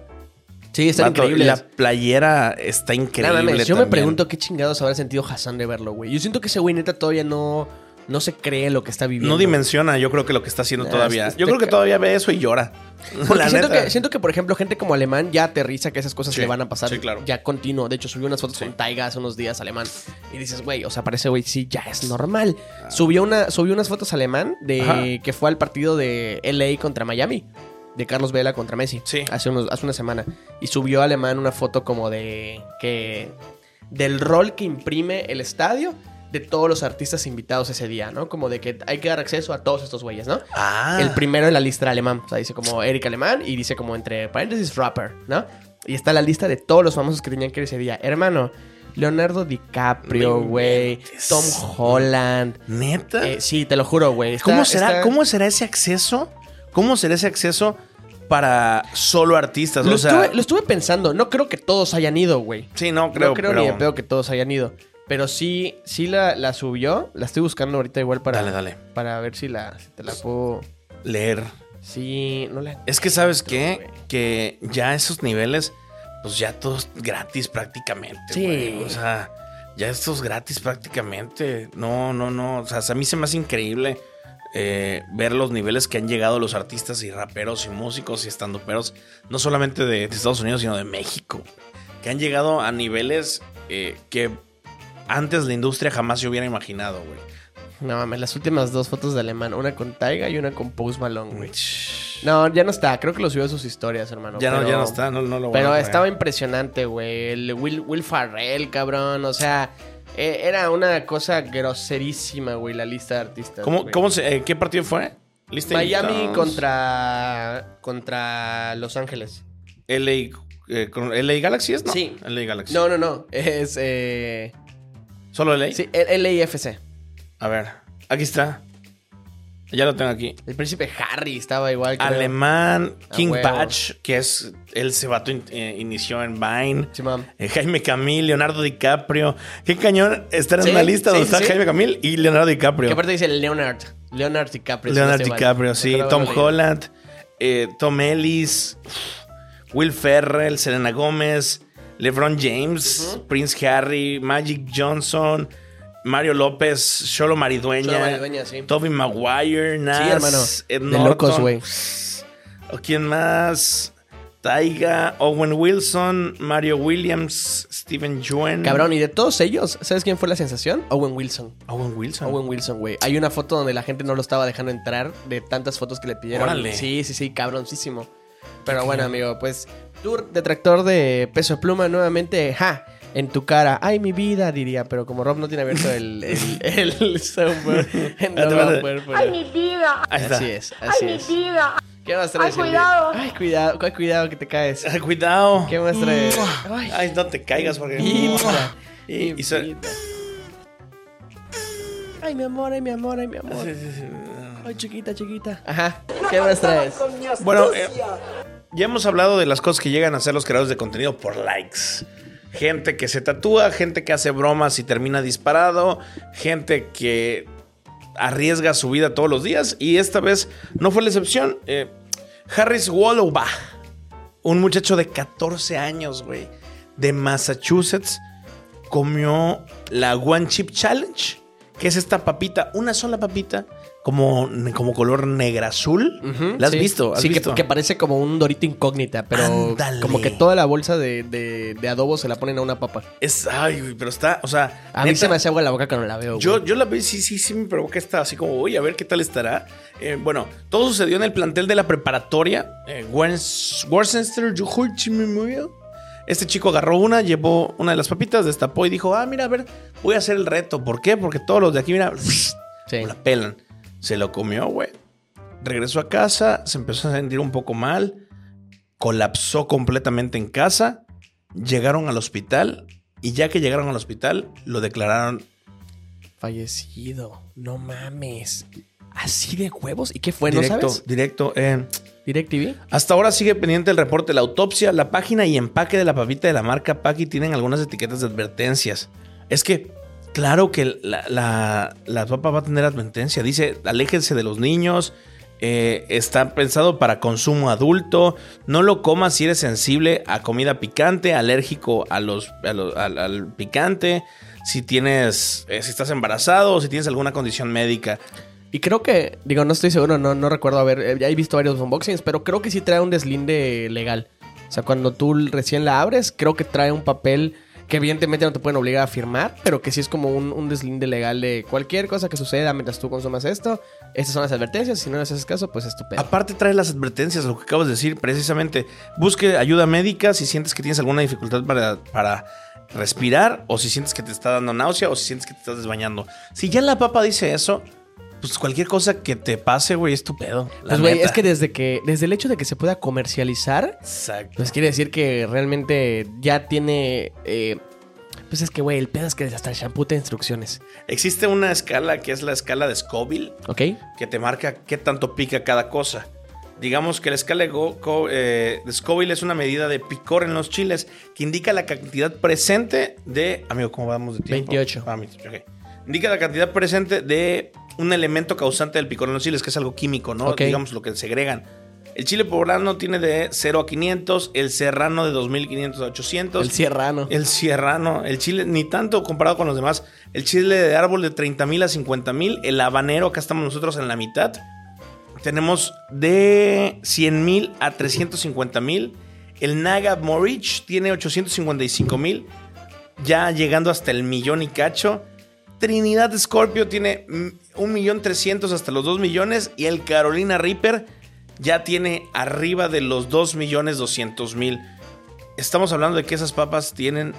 A: Sí, están
B: vato,
A: increíbles.
B: la playera está increíble.
A: yo me pregunto qué chingados habrá sentido Hassan de verlo, güey. Yo siento que ese güey neta todavía no, no se cree lo que está viviendo.
B: No dimensiona, yo creo que lo que está haciendo
A: Nah,
B: todavía.
A: este-
B: Yo creo que todavía ve eso y llora. (laughs) La
A: siento
B: neta.
A: que, siento que, por ejemplo, gente como Alemán ya aterriza que esas cosas
B: Sí,
A: le van a pasar
B: sí, claro.
A: ya continuo. De hecho, subió unas fotos
B: Sí.
A: con Taiga hace unos días, Alemán. Y dices, güey, o sea, parece, güey, sí, ya es normal.
B: Ah.
A: Subió, una, subió unas fotos Alemán de
B: Ajá.
A: que fue al partido de LA contra Miami. De Carlos Vela contra Messi.
B: Sí.
A: Hace, unos, hace una semana. Y subió Alemán una foto como de que... Del rol que imprime el estadio de todos los artistas invitados ese día, ¿no? Como de que hay que dar acceso a todos estos güeyes, ¿no?
B: Ah.
A: El primero en la lista era alemán. O sea, dice como Eric Alemán y dice como entre paréntesis rapper, ¿no? Y está la lista de todos los famosos que tenían que ir ese día. Hermano, Leonardo DiCaprio, güey. Tom Holland.
B: ¿Neta?
A: Eh, sí, te lo juro, güey.
B: ¿Cómo, será, ¿Cómo será ese acceso? ¿Cómo será ese acceso para solo artistas?
A: Lo,
B: o sea,
A: estuve, lo estuve pensando. No creo que todos hayan ido, güey.
B: sí, no creo.
A: no creo
B: pero...
A: ni de pedo que todos hayan ido. Pero sí, sí la, la subió. La estoy buscando ahorita igual para,
B: Dale, dale.
A: para ver si, la, si te la puedo...
B: Leer.
A: Sí, no la...
B: Es que, ¿sabes qué? Que ya esos niveles, pues ya todos gratis prácticamente.
A: Sí.
B: O sea, ya estos gratis prácticamente. No, no, no. O sea, a mí se me hace increíble eh, ver los niveles que han llegado los artistas y raperos y músicos y estandoperos, no solamente de, de Estados Unidos, sino de México. Que han llegado a niveles eh, que antes la industria jamás se hubiera imaginado, güey.
A: No mames, las últimas dos fotos de alemán. Una con Taiga y una con Post Malone, güey. No, ya no está. Creo que lo subió a sus historias, hermano.
B: Ya, no, ya no está, no, no lo voy a
A: Pero estaba impresionante, güey. El Will, Will Farrell, cabrón. O sea, eh, era una cosa groserísima, güey, la lista de artistas.
B: ¿Cómo,
A: güey.
B: cómo se, eh, ¿Qué partido fue? Lista
A: Miami contra, contra Los Ángeles.
B: LA, eh, con- LA Galaxy es, ¿no?
A: Sí.
B: LA Galaxy.
A: No, no, no. (laughs) Es. Eh,
B: ¿Solo LA?
A: sí, LAFC.
B: A ver, aquí está. Ya lo tengo aquí.
A: El príncipe Harry estaba igual. creo.
B: Alemán, King. Patch, que es. Él se vato in- eh, inició en Vine.
A: Simón.
B: Eh, Jaime Camil, Leonardo DiCaprio. Qué cañón estar en
A: Sí,
B: una lista
A: sí,
B: donde
A: sí,
B: está
A: sí.
B: Jaime Camil y Leonardo DiCaprio.
A: Que aparte dice Leonard. Leonard DiCaprio. si no mal.
B: DiCaprio, sí. Tom. Holland, eh, Tom Ellis, Will Ferrell, Selena Gómez, LeBron James, Prince Harry, Magic Johnson, Mario López, Cholo Maridueña,
A: Cholo Maridueña, sí.
B: Toby Maguire, Nas,
A: hermano.
B: Ed
A: De locos, güey.
B: ¿O quién más? Taiga, Owen Wilson, Mario Williams, Steven Yeun.
A: Cabrón, y de todos ellos, ¿sabes quién fue la sensación? Owen Wilson.
B: Owen Wilson.
A: Owen Wilson, güey. Hay una foto donde la gente no lo estaba dejando entrar de tantas fotos que le pidieron.
B: Órale.
A: Sí, sí, sí, cabroncísimo. Pero bueno, amigo, pues tú, detractor de peso pluma, nuevamente, ja, en tu cara. Ay, mi vida, diría, pero como Rob no tiene abierto el, el, el software, no
B: Espérate,
A: va a poder
C: ¡Ay,
A: poner.
C: mi vida!
B: Ahí está.
A: Así es,
C: ¡Ay,
A: así
C: mi
A: es.
C: vida!
A: ¿Qué más traes?
C: Ay, cuidado.
A: Ay, cuidado, ay, cuidado que te caes.
B: Ay, cuidado.
A: ¿Qué más traes? Ay,
B: Ay, no te caigas porque.
A: vida.
B: Y- y.
A: Ay, mi amor, ay, mi amor, ay, mi amor. Ay, chiquita, chiquita. Ajá. ¿Qué más traes?
B: Bueno,
C: astucia.
B: Ya hemos hablado de las cosas que llegan a hacer los creadores de contenido por likes. gente que se tatúa, gente que hace bromas y termina disparado, gente que arriesga su vida todos los días y esta vez no fue la excepción. Eh, Harris Wallowba, un muchacho de 14 años, güey, de Massachusetts, comió la One Chip Challenge, que es esta papita, una sola papita como, como color negra azul.
A: Ujú,
B: ¿La has
A: sí.
B: visto? ¿Has
A: sí, que-
B: visto?
A: Que, parece como un dorito incógnita, pero
B: Ándale.
A: como que toda la bolsa de, de, de adobo se la ponen a una papa.
B: Es, ay, güey, pero está, o sea,
A: A mí se me hace agua la boca cuando la veo. güey.
B: Yo, yo la veo sí, sí, sí me provoca esta así como, uy, a ver qué tal estará. Eh, bueno, todo sucedió en el plantel de la preparatoria. Eh, Worcester. Este chico agarró una, llevó una de las papitas, destapó y dijo, ah, mira, a ver, voy a hacer el reto. ¿Por qué? Porque todos los de aquí, mira,
A: Sí.
B: la pelan. Se lo comió, güey. Regresó a casa, se empezó a sentir un poco mal, colapsó completamente en casa, llegaron al hospital y ya que llegaron al hospital, lo declararon
A: Fallecido. No mames. ¿Así de huevos? ¿Y qué fue? ¿No
B: directo,
A: sabes?
B: directo. eh,
A: ¿DirecTV?
B: hasta ahora sigue pendiente el reporte de la autopsia. La página y empaque de la papita de la marca Paki tienen algunas etiquetas de advertencias. Es que, claro que la, la, papa va a tener advertencia. Dice, aléjense de los niños. eh, está pensado para consumo adulto. No lo comas si eres sensible a comida picante, alérgico a los, a al picante. Si tienes, eh, si estás embarazado o si tienes alguna condición médica.
A: Y creo que, digo, no estoy seguro, no, no recuerdo haber, eh, ya he visto varios unboxings, pero creo que sí trae un deslinde legal. O sea, cuando tú recién la abres, creo que trae un papel que evidentemente no te pueden obligar a firmar, pero que sí es como un, deslinde legal de cualquier cosa que suceda mientras tú consumas esto. Estas son las advertencias, si no les haces caso, pues estupendo.
B: Aparte trae las advertencias, lo que acabas de decir, precisamente. Busque ayuda médica si sientes que tienes alguna dificultad para, para respirar, o si sientes que te está dando náusea, o si sientes que te estás desbañando. Si ya la papa dice eso, pues cualquier cosa que te pase, güey, es tu pedo.
A: Pues güey, es que desde que, desde el hecho de que se pueda comercializar,
B: Exacto.
A: pues quiere decir que realmente ya tiene. eh, pues es que, güey, el pedo es que hasta el shampoo te instrucciones.
B: Existe una escala que es la escala de Scoville,
A: ¿Ok?
B: que te marca qué tanto pica cada cosa. Digamos que la escala de, Go- Co- eh, de Scoville es una medida de picor en los chiles que indica la cantidad presente de. Amigo, ¿cómo vamos de tiempo?
A: 28.
B: Ah, 28, ok. Indica la cantidad presente de un elemento causante del picor en los chiles, que es algo químico, ¿no? Digamos lo que segregan. El chile poblano tiene de 0 a 500, el serrano de 2500 a 800.
A: El serrano.
B: El sierrano, el chile, ni tanto comparado con los demás. El chile de árbol de 30 mil a 50 mil. El habanero, acá estamos nosotros en la mitad. Tenemos de 100 mil a 350 mil. El Naga Morich tiene 855 mil. Ya llegando hasta el millón y cacho. Trinidad Scorpio tiene un millón trescientos hasta los 2 millones. Y el Carolina Reaper ya tiene arriba de los 2 millones 200 mil. Estamos hablando de que esas papas tienen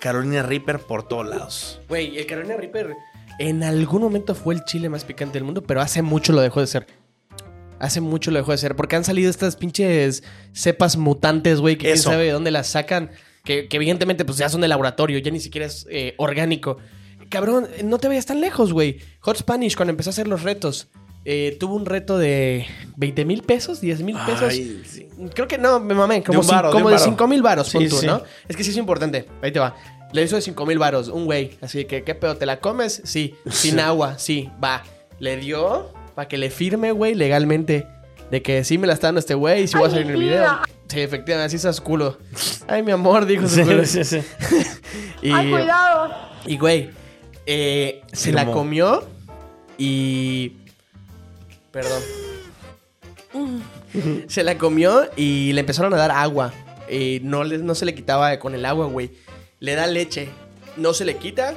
B: Carolina Reaper por todos lados.
A: Güey, el Carolina Reaper en algún momento fue el chile más picante del mundo, pero hace mucho lo dejó de ser. Hace mucho lo dejó de ser, porque han salido estas pinches cepas mutantes, güey, que quién
B: Eso.
A: sabe de dónde las sacan, que, que evidentemente pues ya son de laboratorio, ya ni siquiera es eh, orgánico. Cabrón, no te vayas tan lejos, güey. Hot Spanish, cuando empezó a hacer los retos, eh, tuvo un reto de 20 mil pesos, 10 mil pesos.
B: Ay, sí.
A: Creo que no, me mamé, como,
B: un
A: cin-
B: varo, de
A: como de
B: varo.
A: 5 mil varos,
B: Sí,
A: pon tú,
B: sí.
A: ¿no? Es que sí es importante. Ahí te va. Le hizo de 5 mil varos, un güey. Así que, ¿qué pedo? ¿Te la comes? Sí. Sin agua, sí. Va. Le dio para que le firme, güey, legalmente. De que sí me la está dando este güey y sí voy a salir en el video. Sí, efectivamente, así estás culo. Ay, mi amor, dijo su culo. (laughs) Y,
D: ¡Ay, cuidado!
A: y, güey, eh, se la comió y... Perdón. (laughs) se la comió y le empezaron a dar agua. Y no, le- no se le quitaba con el agua, güey. Le da leche. No se le quita.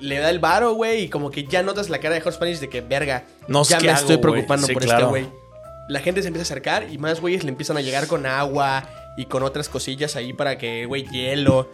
A: Le da el varo, güey. Y como que ya notas la cara de Hot Spanish de que, verga,
B: No,
A: ya
B: ¿qué
A: me
B: hago,
A: estoy preocupando
B: Sí,
A: por
B: claro.
A: este güey. La gente se empieza a acercar y más güeyes le empiezan a llegar con agua y con otras cosillas ahí para que, güey, hielo.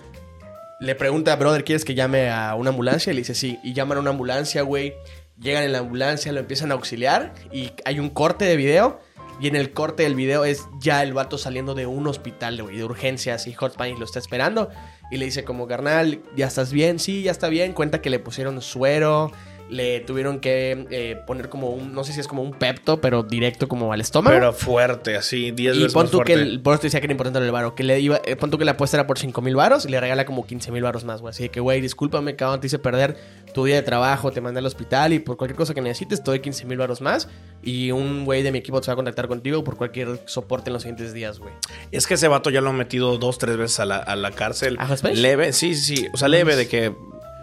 A: Le pregunta, brother, ¿quieres que llame a una ambulancia? Y le dice, sí. Y llaman a una ambulancia, güey. Llegan en la ambulancia, lo empiezan a auxiliar. Y hay un corte de video. Y en el corte del video es ya el vato saliendo de un hospital, güey, de urgencias. Y Hot Spanish lo está esperando. Y le dice como, carnal, ¿ya estás bien? Sí, ya está bien. Cuenta que le pusieron suero. Le tuvieron que eh, poner como un, no sé si es como un pepto, pero directo como al estómago.
B: Pero fuerte, así, 10
A: y
B: veces
A: pon
B: más
A: tú que, el, por eso te decía que era importante el varo, que le iba, eh, pon tú que la apuesta era por 5 mil varos y le regala como 15 mil varos más, güey. Así que, güey, discúlpame, cabrón, te hice perder tu día de trabajo, te mandé al hospital y por cualquier cosa que necesites te doy 15 mil varos más y un güey de mi equipo se va a contactar contigo por cualquier soporte en los siguientes días, güey.
B: Es que ese vato ya lo han metido dos, tres veces a la, a la cárcel. Leve, sí, sí, sí. O sea, leve de que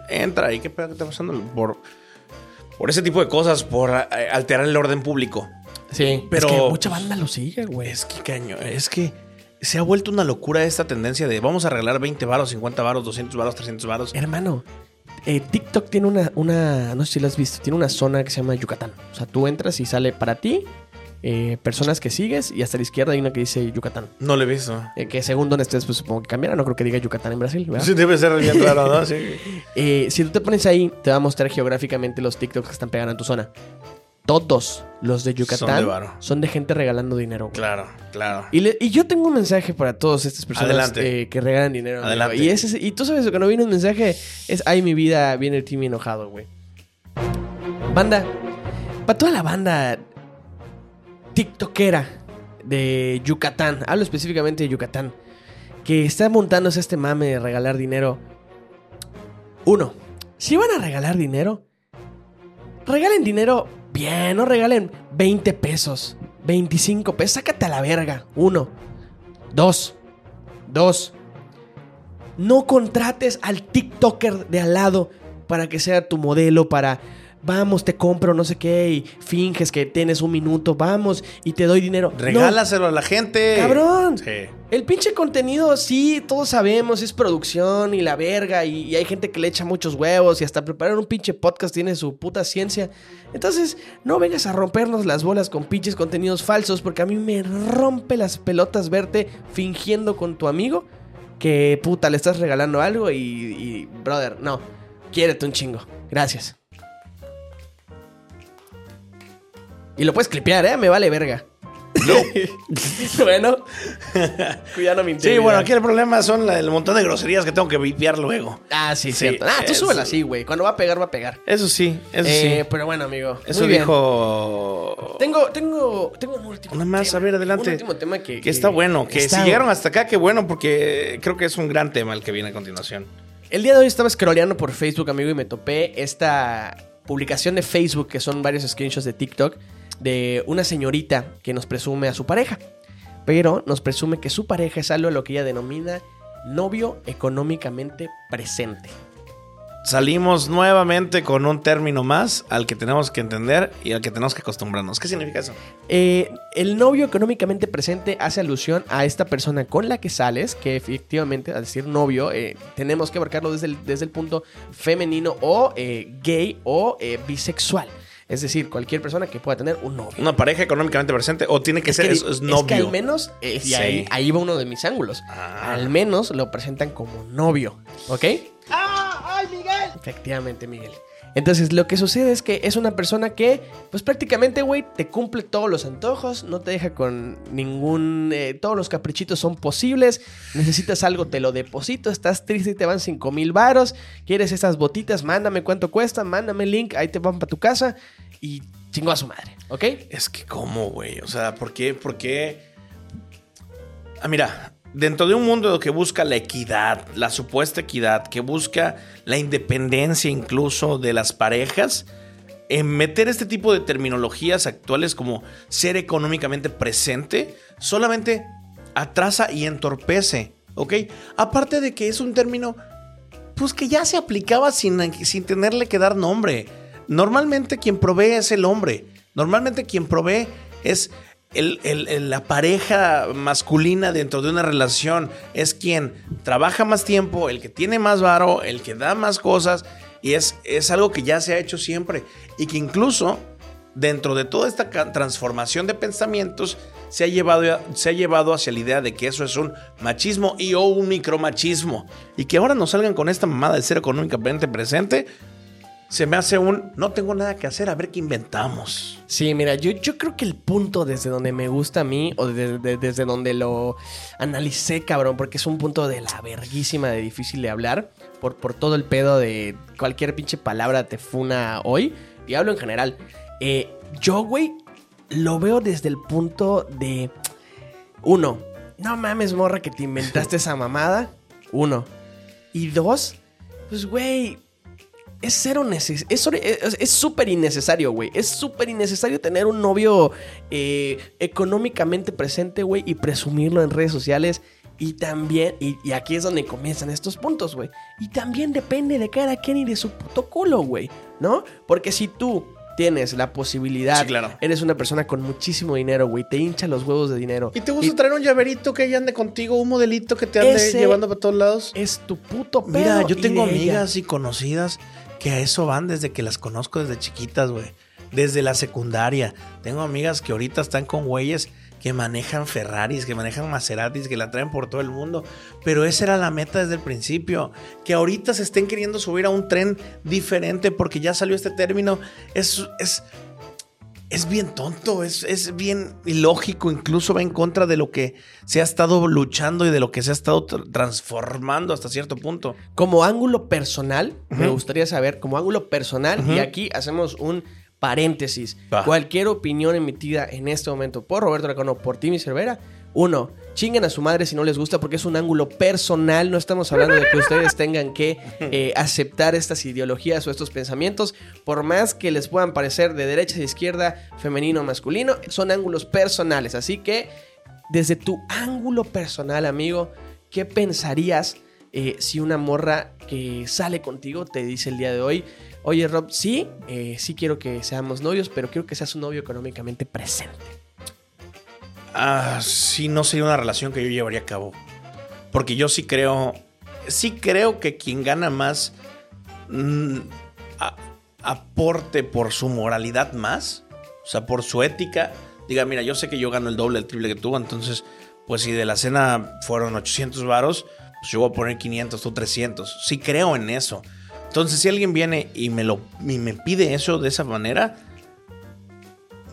B: entra y qué pedo que está pasando por, por ese tipo de cosas, por eh, alterar el orden público.
A: Sí,
B: Pero-
A: es que mucha banda lo sigue, güey.
B: Es que caño, es que se ha vuelto una locura esta tendencia de vamos a regalar 20 varos, 50 varos, 200 varos, 300 varos.
A: Hermano, eh, TikTok tiene una, una, no sé si lo has visto, tiene una zona que se llama Yucatán. O sea, tú entras y sale para ti, eh, personas que sigues y hasta la izquierda hay una que dice Yucatán.
B: No le he visto.
A: Eh, que según donde estés, pues supongo que cambiará. No creo que diga Yucatán en Brasil, ¿verdad?
B: Sí, debe ser bien (laughs) raro, ¿no? Sí.
A: Eh, si tú te pones ahí, te va a mostrar geográficamente los TikToks que están pegando en tu zona. Todos los de Yucatán
B: Son de varo.
A: son de gente regalando dinero. güey.
B: Claro, claro.
A: Y, le- y yo tengo un mensaje para todas estas personas
B: Adelante.
A: eh, que regalan dinero. amigo.
B: Adelante.
A: Y, ese, y tú sabes que cuando viene un mensaje es, ay, mi vida, viene el team enojado, güey. Banda, para toda la banda tiktokera de Yucatán, hablo específicamente de Yucatán, que está montándose este mame de regalar dinero. Uno, si van a regalar dinero, regalen dinero bien, no regalen 20 pesos, 25 pesos, sácate a la verga. Uno, dos, dos. No contrates al TikToker de al lado para que sea tu modelo, para vamos, te compro no sé qué y finges que tienes un minuto, vamos y te doy dinero. No,
B: Regálaselo a la gente.
A: cabrón.
B: Sí.
A: El pinche contenido, sí, todos sabemos, es producción y la verga, y, y hay gente que le echa muchos huevos, y hasta preparar un pinche podcast tiene su puta ciencia. Entonces, no vengas a rompernos las bolas con pinches contenidos falsos, porque a mí me rompe las pelotas verte fingiendo con tu amigo que puta le estás regalando algo y, y brother, no, quiérete un chingo. Gracias. Y lo puedes clipear, ¿eh? Me vale verga. (laughs) bueno, cuidado mi
B: Sí,
A: integridad.
B: bueno, aquí el problema son la- el montón de groserías que tengo que vipiar luego.
A: Ah, sí,
B: Sí,
A: cierto. Ah, tú
B: es-
A: súbela así, güey. Cuando va a pegar, va a pegar.
B: Eso sí, eso
A: Eh,
B: sí.
A: Pero bueno, amigo.
B: Eso
A: muy bien.
B: dijo.
A: Tengo, tengo, tengo un último
B: Nada más,
A: tema.
B: a ver, adelante.
A: Un último tema que...
B: Que está bueno, que
A: está-
B: si llegaron hasta acá, qué bueno, porque creo que es un gran tema el que viene a continuación.
A: El día de hoy estaba scrolleando por Facebook, amigo, y me topé esta publicación de Facebook, que son varios screenshots de TikTok, de una señorita que nos presume a su pareja. Pero nos presume que su pareja es algo a lo que ella denomina novio económicamente presente.
B: Salimos nuevamente con un término más al que tenemos que entender y al que tenemos que acostumbrarnos. ¿Qué significa eso?
A: Eh, el novio económicamente presente hace alusión a esta persona con la que sales, que efectivamente, al decir novio, eh, tenemos que abarcarlo desde el, desde el punto femenino o eh, gay o bisexual. Es decir, cualquier persona que pueda tener un novio.
B: ¿Una pareja económicamente presente o tiene que ser
A: que,
B: es, es novio?
A: es que al menos, eh, y
B: Sí.
A: ahí, ahí va uno de mis ángulos.
B: Ah.
A: Al menos lo presentan como novio, ¿ok?
C: ¡Ah! ¡Ay, Miguel!
A: Efectivamente, Miguel. Entonces, lo que sucede es que es una persona que, pues prácticamente, güey, te cumple todos los antojos, no te deja con ningún. eh, todos los caprichitos son posibles. Necesitas algo, te lo deposito. Estás triste y te van 5 mil varos. Quieres esas botitas, mándame cuánto cuesta, mándame el link, ahí te van para tu casa y chingó a su madre, ¿ok?
B: Es que, ¿cómo, güey? O sea, ¿por qué? ¿Por qué? Ah, mira, dentro de un mundo que busca la equidad, la supuesta equidad, que busca la independencia incluso de las parejas, en meter este tipo de terminologías actuales como ser económicamente presente, solamente atrasa y entorpece, ¿ok? Aparte de que es un término, pues que ya se aplicaba sin, sin tenerle que dar nombre. Normalmente quien provee es el hombre. Normalmente quien provee es la pareja masculina dentro de una relación. Es quien trabaja más tiempo, el que tiene más varo, el que da más cosas. Y es, es algo que ya se ha hecho siempre. Y que incluso dentro de toda esta transformación de pensamientos se ha, llevado, se ha llevado hacia la idea de que eso es un machismo y o un micromachismo. Y que ahora nos salgan con esta mamada de ser económicamente presente, se me hace un no tengo nada que hacer, a ver qué inventamos.
A: Sí, mira, yo, yo creo que el punto desde donde me gusta a mí, o de- de- desde donde lo analicé, cabrón, porque es un punto de la verguísima de difícil de hablar, por, por todo el pedo de cualquier pinche palabra te funa hoy. Y hablo en general. Eh, yo, güey, lo veo desde el punto de. Uno, no mames, morra, que te inventaste esa mamada. (laughs) Uno. Y dos, pues, güey, es cero neces es sobre- es súper innecesario, güey. Es súper innecesario tener un novio eh, económicamente presente, güey, y presumirlo en redes sociales. Y también, y, y aquí es donde comienzan estos puntos, güey. Y también depende de cada quien y de su puto culo, güey, ¿no? Porque si tú tienes la posibilidad,
B: Sí, claro.
A: eres una persona con muchísimo dinero, güey, te hincha los huevos de dinero.
B: ¿Y te gusta traer un llaverito que ella ande contigo, un modelito que te ande llevando para todos lados?
A: Es tu puto pedo.
B: Mira, yo tengo
A: ella.
B: amigas y conocidas que a eso van desde que las conozco desde chiquitas, güey. Desde la secundaria. Tengo amigas que ahorita están con güeyes que manejan Ferraris, que manejan Maseratis, que la traen por todo el mundo. Pero esa era la meta desde el principio. Que ahorita se estén queriendo subir a un tren diferente porque ya salió este término. Es, es, es bien tonto, es, es bien ilógico, incluso va en contra de lo que se ha estado luchando y de lo que se ha estado tr- transformando hasta cierto punto.
A: Como ángulo personal, me gustaría saber, como ángulo personal, y aquí hacemos un paréntesis. Cualquier opinión emitida en este momento por Roberto Lacano, por Timmy Cervera, uno, chinguen a su madre si no les gusta porque es un ángulo personal, no estamos hablando de que ustedes (laughs) tengan que eh, aceptar estas ideologías o estos pensamientos, por más que les puedan parecer de derecha a izquierda, femenino o masculino, son ángulos personales, así que desde tu ángulo personal, amigo, ¿qué pensarías eh, si una morra que sale contigo te dice el día de hoy, oye Rob, sí, eh, sí quiero que seamos novios, pero quiero que seas un novio económicamente presente?
B: Ah, sí, no sería una relación que yo llevaría a cabo. Porque yo sí creo, sí creo que quien gana más mm, aporte por su moralidad más, o sea, por su ética, diga, mira, yo sé que yo gano el doble, el triple que tú, entonces, pues si de la cena fueron 800 varos, pues yo voy a poner 500, tú 300. Sí creo en eso. Entonces, si alguien viene y me lo y me pide eso de esa manera,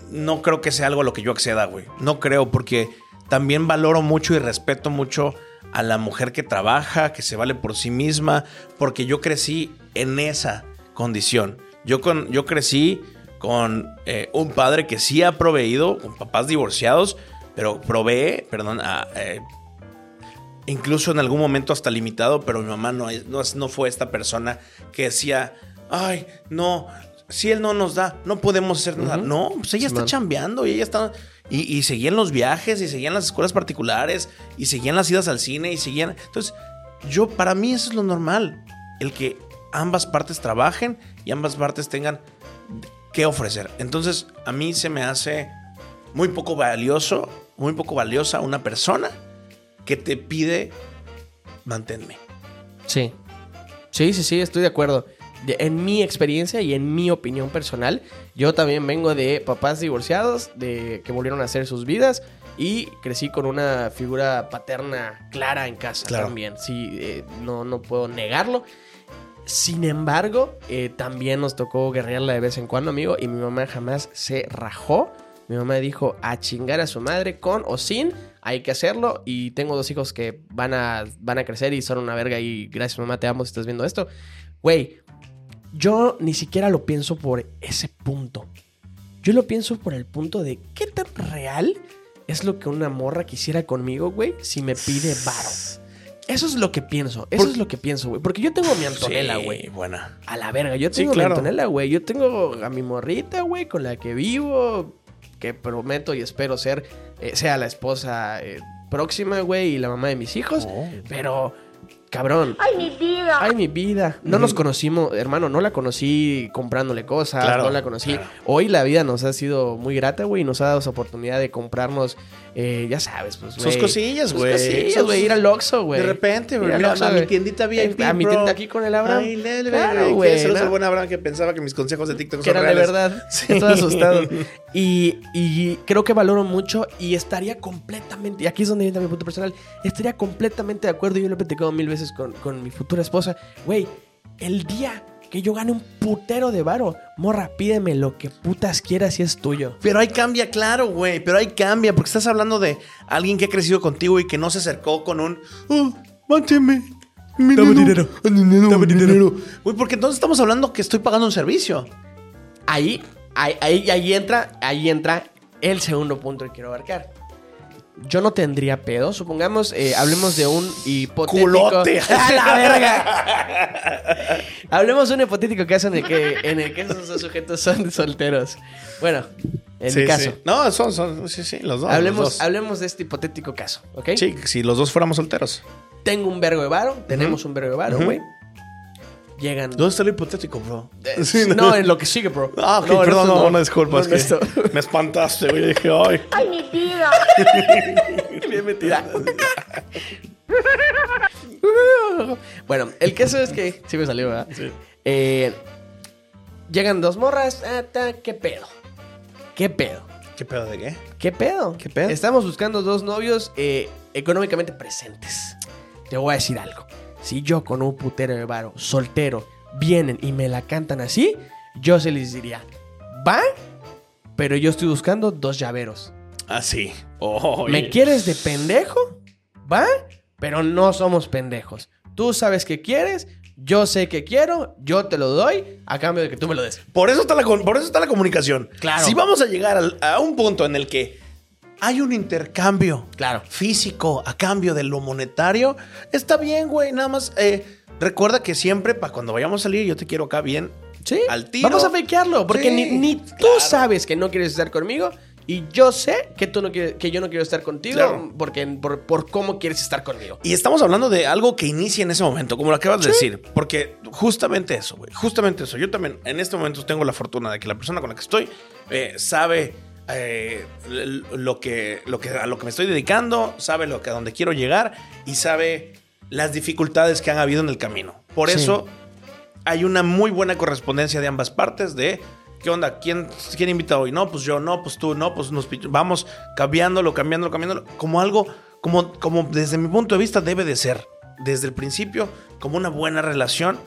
B: no creo que sea algo a lo que yo acceda, güey. No creo, porque también valoro mucho y respeto mucho a la mujer que trabaja, que se vale por sí misma, porque yo crecí en esa condición. Yo, con, yo crecí con eh, un padre que sí ha proveído, con papás divorciados, pero provee, perdón, a, eh, incluso en algún momento hasta limitado, pero mi mamá no, no, no fue esta persona que decía, ay, no, si él no nos da, no podemos hacer nada. No, pues ella está chambeando y ella está... Y, y seguían los viajes y seguían las escuelas particulares y seguían las idas al cine y seguían... Entonces, yo, para mí eso es lo normal. El que ambas partes trabajen y ambas partes tengan que ofrecer. Entonces, a mí se me hace muy poco valioso, muy poco valiosa una persona que te pide manténme.
A: Sí. Sí, sí, sí, estoy de acuerdo. En mi experiencia y en mi opinión personal, yo también vengo de papás divorciados, de que volvieron a hacer sus vidas y crecí con una figura paterna clara en casa
B: Claro.
A: también. Sí, eh, no, no puedo negarlo. Sin embargo, eh, también nos tocó guerrearla de vez en cuando, amigo, y mi mamá jamás se rajó. Mi mamá dijo a chingar a su madre con o sin, hay que hacerlo. Y tengo dos hijos que van a, van a crecer y son una verga. Y gracias, mamá, te amo si estás viendo esto. Güey, yo ni siquiera lo pienso por ese punto. Yo lo pienso por el punto de qué tan real es lo que una morra quisiera conmigo, güey, si me pide varo. Eso es lo que pienso. Eso
B: Por-
A: es lo que pienso, güey. Porque yo tengo a mi Antonella,
B: Sí,
A: güey.
B: buena.
A: A la verga, yo
B: Sí,
A: tengo a mi. Antonella, güey. Yo tengo a mi morrita, güey, con la que vivo, que prometo y espero ser, eh, sea la esposa eh, próxima, güey, y la mamá de mis hijos.
B: Oh.
A: Pero, cabrón.
C: ¡Ay, mi vida!
A: Ay, mi vida. No nos conocimos, hermano, no la conocí comprándole cosas,
B: Claro,
A: no la conocí.
B: claro.
A: Hoy la vida nos ha sido muy grata, güey, y nos ha dado esa oportunidad de comprarnos, eh, ya sabes, pues,
B: Sus
A: güey.
B: cosillas,
A: sus
B: güey.
A: cosillas,
B: Sus-
A: güey, ir al Oxxo, güey.
B: De repente, güey. a mi
A: güey.
B: tiendita VIP,
A: A mi
B: bro.
A: tiendita aquí con el Abraham.
B: Ay, lele,
A: Claro,
B: güey.
A: güey,
B: Saludos buen Abraham que pensaba que mis consejos de TikTok
A: que
B: son
A: eran de
B: reales.
A: verdad. (laughs)
B: Sí.
A: Estoy asustado. Y, y creo que valoro mucho y estaría completamente, y aquí es donde entra mi punto personal, estaría completamente de acuerdo, yo lo he platicado mil veces con, con mi futura esposa, güey, el día que yo gane un putero de varo, morra, pídeme lo que putas quieras y es tuyo.
B: Pero ahí cambia, claro, güey. Pero ahí cambia, porque estás hablando de alguien que ha crecido contigo y que no se acercó con un. Oh, máteme. Dame dinero. Dame dinero. Güey, porque entonces estamos hablando que estoy pagando un servicio.
A: Ahí, ahí, ahí, ahí entra, ahí entra el segundo punto que quiero abarcar. Yo no tendría pedo. Supongamos, eh, hablemos de un hipotético.
B: Culote. (laughs)
A: ¡A la verga! hablemos de un hipotético caso en el que, en el que esos dos sujetos son solteros. Bueno, en
B: Sí,
A: mi caso.
B: sí. No, son, son, sí, sí, los dos.
A: Hablemos,
B: los dos.
A: hablemos de este hipotético caso, ¿ok?
B: Sí, si los dos fuéramos solteros.
A: Tengo un vergo de varo, tenemos un vergo de varo, güey. Llegan.
B: ¿Dónde está lo hipotético, bro?
A: Eh,
B: Sí,
A: no, en lo que sigue, bro.
B: Ah, ok,
A: No,
B: perdón, no, una disculpa.
A: No,
B: es
A: en
B: que
A: esto. (laughs)
B: me espantaste, güey. Dije, ay. (laughs)
C: ¡Ay, mi vida! (laughs)
A: Bien metida. bueno, el caso es que. Sí me salió, ¿verdad?
B: Sí.
A: Eh, llegan dos morras. ah, ¿Qué pedo? ¿Qué pedo?
B: ¿Qué pedo de qué?
A: ¿Qué pedo?
B: ¿Qué pedo?
A: Estamos buscando dos novios eh, económicamente presentes. Te voy a decir algo. Si yo con un putero de varo, soltero, vienen y me la cantan así, yo se les diría, va, pero yo estoy buscando dos llaveros.
B: Ah, sí. Oh,
A: ¿Me quieres de pendejo? ¿Va? Pero no somos pendejos. Tú sabes que quieres, yo sé que quiero, yo te lo doy a cambio de que tú me lo des.
B: Por eso está la, por eso está la comunicación.
A: Claro.
B: Si vamos a llegar a un punto en el que hay un intercambio
A: Claro.
B: físico a cambio de lo monetario, está bien, güey. Nada más eh, recuerda que siempre, para cuando vayamos a salir, yo te quiero acá bien.
A: Sí.
B: Al tiro.
A: Vamos a fakearlo, porque
B: Sí,
A: ni, ni tú
B: claro.
A: sabes que no quieres estar conmigo y yo sé que tú no quieres, que yo no quiero estar contigo
B: Claro.
A: porque por, por cómo quieres estar conmigo.
B: Y estamos hablando de algo que inicia en ese momento, como lo acabas de decir. Porque justamente eso, güey. Justamente eso. Yo también en este momento tengo la fortuna de que la persona con la que estoy eh, sabe eh, lo, que, lo que, a lo que me estoy dedicando, sabe lo que, a dónde quiero llegar y sabe las dificultades que han habido en el camino. Por
A: Sí.
B: eso hay una muy buena correspondencia de ambas partes de... ¿Qué onda? ¿Quién, ¿Quién invita hoy? No, pues yo, no, pues tú, no, pues nos vamos cambiándolo, cambiándolo, cambiándolo. Como algo, como, como desde mi punto de vista debe de ser. Desde el principio, como una buena relación.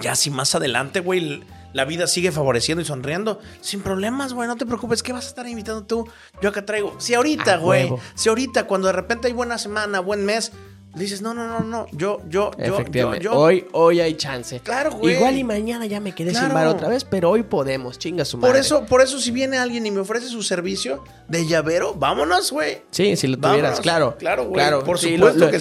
B: Ya si más adelante, güey, la vida sigue favoreciendo y sonriendo, sin problemas, güey, no te preocupes. ¿Qué vas a estar invitando tú? Yo acá traigo. Si ahorita, güey, si ahorita, cuando de repente hay buena semana, buen mes, dices, no, no, no, no, yo, yo, yo, yo, yo.
A: Hoy, hoy hay chance.
B: Claro, güey.
A: Igual y mañana ya me quedé sin
B: Claro.
A: bar otra vez, pero hoy podemos. Chinga su madre.
B: Por eso, por eso, si viene alguien y me ofrece su servicio de llavero, vámonos, güey.
A: Sí, si lo tuvieras,
B: Vámonos.
A: claro.
B: Claro, güey.
A: Claro,
B: Por
A: sí,
B: supuesto
A: lo- lo-
B: que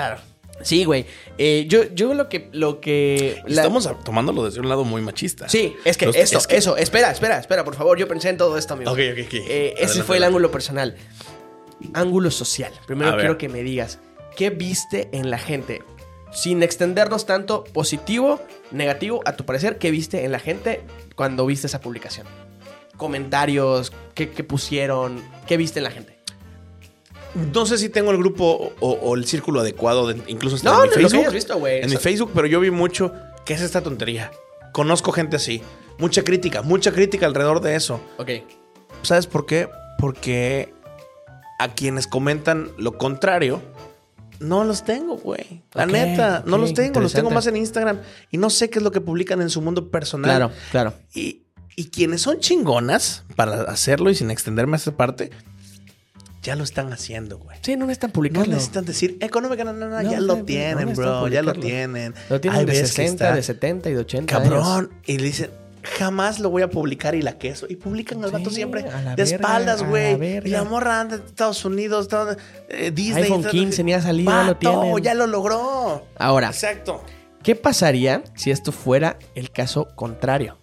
A: Claro. Sí, güey. Eh, yo, yo lo que. Lo que la-
B: Estamos tomándolo desde un lado muy machista.
A: Sí, es que esto,
B: es que-
A: eso, espera, espera, espera, por favor, yo pensé en todo esto, amigo.
B: Ok, ok, ok.
A: Eh, ese
B: Adelante,
A: fue el ángulo personal. Ángulo social. Primero quiero que me digas, ¿qué viste en la gente? Sin extendernos tanto positivo, negativo, a tu parecer, ¿qué viste en la gente cuando viste esa publicación? Comentarios, ¿qué, qué pusieron? ¿Qué viste en la gente?
B: No sé si tengo el grupo o, o el círculo adecuado, de- incluso hasta
A: No,
B: en mi
A: no, lo
B: Facebook.
A: hayas visto.
B: En
A: O
B: mi Facebook, pero yo vi mucho que es esta tontería. Conozco gente así. Mucha crítica, mucha crítica alrededor de eso.
A: Ok.
B: ¿Sabes por qué? Porque a quienes comentan lo contrario, no los tengo, güey. La neta, no los tengo. Los tengo más en Instagram. Y no sé qué es lo que publican en su mundo personal.
A: Claro, claro.
B: Y, y quienes son chingonas para hacerlo y sin extenderme a esa parte, ya lo están haciendo, güey.
A: Sí, no necesitan
B: No
A: publicarlo.
B: necesitan decir económica, no, no, no,
A: No,
B: ya
A: no,
B: lo
A: no,
B: tienen,
A: no
B: bro, ya lo tienen.
A: Lo tienen
B: Hay
A: de
B: veces que
A: 60,
B: está
A: de 70 y de 80 años.
B: Cabrón. Y le dicen, jamás lo voy a publicar y la queso. Y publican al vato
A: Sí,
B: siempre
A: a la
B: de
A: verga,
B: espaldas, güey. Y la morra anda en Estados Unidos, está, eh, Disney.
A: iPhone
B: está-
A: 15 ni ha salido, ya lo
B: Vato,
A: tienen.
B: ya lo logró.
A: Ahora,
B: Exacto.
A: ¿Qué pasaría si esto fuera el caso contrario?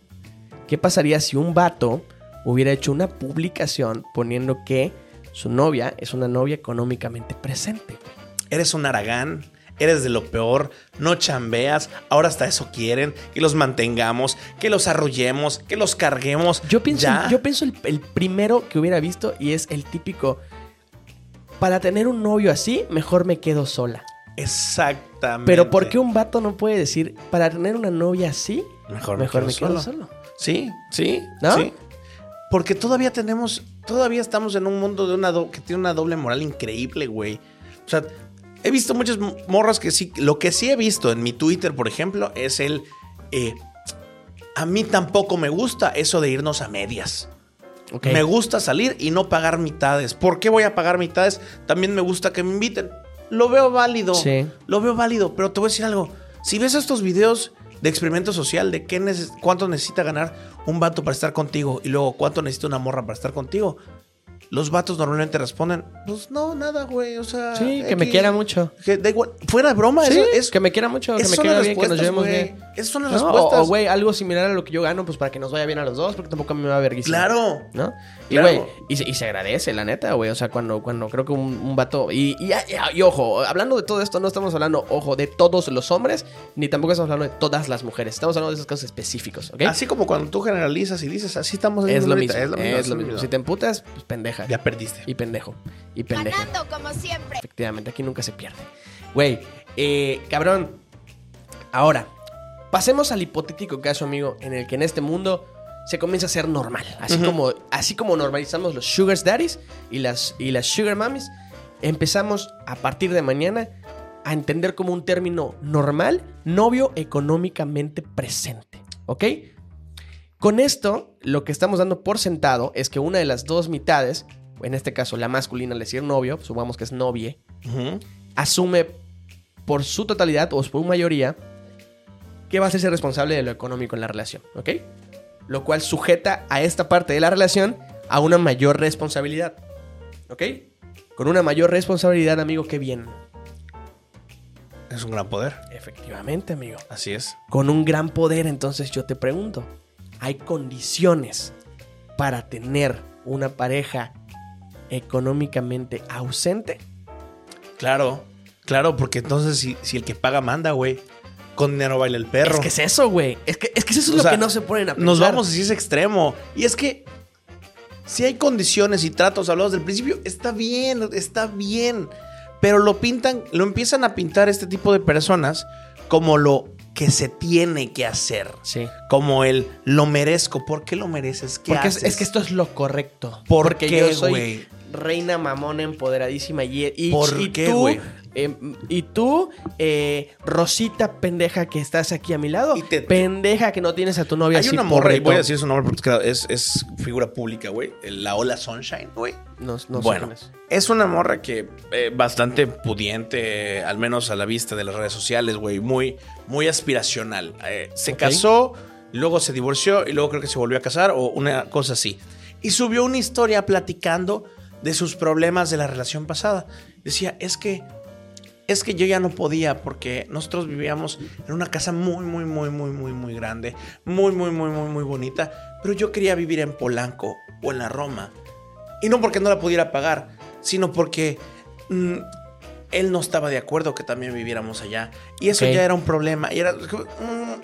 A: ¿Qué pasaría si un vato hubiera hecho una publicación poniendo que su novia es una novia económicamente presente?
B: Eres un aragán. Eres de lo peor, no chambeas, ahora hasta eso quieren, que los mantengamos, que los arrullemos, que los carguemos.
A: Yo pienso,
B: Ya.
A: yo pienso el, el primero que hubiera visto y es el típico, para tener un novio así, mejor me quedo sola.
B: Exactamente.
A: Pero ¿por qué un vato no puede decir, para tener una novia así,
B: Mejor,
A: mejor me quedo
B: solo?
A: solo?
B: Sí, sí,
A: ¿No?
B: sí. Porque todavía tenemos, todavía estamos en un mundo de una que tiene una doble moral increíble, güey. O sea, he visto muchas morras que sí, lo que sí he visto en mi Twitter, por ejemplo, es el, eh, a mí tampoco me gusta eso de irnos a medias. Me gusta salir y no pagar mitades. ¿Por qué voy a pagar mitades? También me gusta que me inviten. Lo veo válido.
A: Sí.
B: Lo veo válido, pero te voy a decir algo. Si ves estos videos de experimento social, de qué neces- cuánto necesita ganar un vato para estar contigo y luego cuánto necesita una morra para estar contigo, los vatos normalmente responden, pues no, nada, güey. O sea,
A: Sí, que me quiera mucho.
B: que da igual. Fuera de broma,
A: Sí,
B: eso es.
A: que me quiera mucho, que me quiera bien, que nos llevemos bien.
B: Esas son las
A: No,
B: respuestas.
A: O, güey, algo similar a lo que yo gano, pues para que nos vaya bien a los dos, porque tampoco a mí me va a ver
B: Claro.
A: ¿No? Y,
B: Claro.
A: güey, y, se- y se agradece, la neta, güey. O sea, cuando, cuando creo que un, un vato. Y, y, y- ojo, hablando de todo esto, no estamos hablando, ojo, de todos los hombres, ni tampoco estamos hablando de todas las mujeres. Estamos hablando de esos casos específicos, ¿ok?
B: Así como cuando tú generalizas y dices, así estamos
A: es
B: haciendo
A: lo
B: ahorita,
A: mismo.
B: Es lo mismo.
A: Es lo mismo. Si te emputas, pues pendeja.
B: Ya perdiste.
A: Y pendejo. Y pendeja.
D: Ganando como siempre.
A: Efectivamente, aquí nunca se pierde. Güey, eh, cabrón. Ahora, pasemos al hipotético caso, amigo, en el que en este mundo se comienza a ser normal. Así, como, así como normalizamos los sugar daddies y las, y las sugar mommies, empezamos a partir de mañana a entender como un término normal, novio económicamente presente. ¿Ok? Con esto, lo que estamos dando por sentado es que una de las dos mitades, en este caso la masculina al decir novio, supongamos que es novie, asume por su totalidad o por mayoría que va a hacerse responsable de lo económico en la relación, ¿ok? Lo cual sujeta a esta parte de la relación a una mayor responsabilidad, ¿ok? Con una mayor responsabilidad, amigo, qué bien.
B: Es un gran poder.
A: Efectivamente, amigo.
B: Así es.
A: Con un gran poder, entonces yo te pregunto, ¿hay condiciones para tener una pareja económicamente ausente?
B: Claro. Claro, porque entonces si, si el que paga manda, güey, con dinero baila el perro.
A: Es que es eso, güey. Es que, es que eso es
B: O
A: lo
B: sea,
A: que no se ponen a pensar.
B: Nos vamos así ese extremo. Y es que si hay condiciones y tratos hablados del principio, está bien, está bien. Pero lo pintan, lo empiezan a pintar este tipo de personas como lo que se tiene que hacer.
A: Sí.
B: Como el lo merezco. ¿Por qué lo mereces? ¿Qué
A: Porque es,
B: haces?
A: es que esto es lo correcto.
B: ¿Por
A: Porque
B: qué,
A: yo soy
B: güey?
A: reina mamona empoderadísima y, y,
B: ¿Por
A: y
B: qué,
A: tú,
B: güey?
A: eh, y tú, eh, Rosita pendeja que estás aquí a mi lado,
B: Y te-
A: pendeja que no tienes a tu novia
B: Hay
A: así
B: una morra, y voy a decir su nombre porque es, es figura pública, güey. La Ola Sunshine, güey.
A: No, no
B: bueno,
A: es
B: una morra que eh, bastante pudiente, al menos a la vista de las redes sociales, güey. Muy, muy aspiracional. Eh, se casó, luego se divorció y luego creo que se volvió a casar o una cosa así. Y subió una historia platicando de sus problemas de la relación pasada. Decía, es que es que yo ya no podía porque nosotros vivíamos en una casa muy, muy, muy, muy, muy, muy grande, muy, muy, muy, muy, muy bonita, pero yo quería vivir en Polanco o en la Roma. Y no porque no la pudiera pagar, sino porque mm, él no estaba de acuerdo que también viviéramos allá. Y eso ya era un problema. Y era... mm,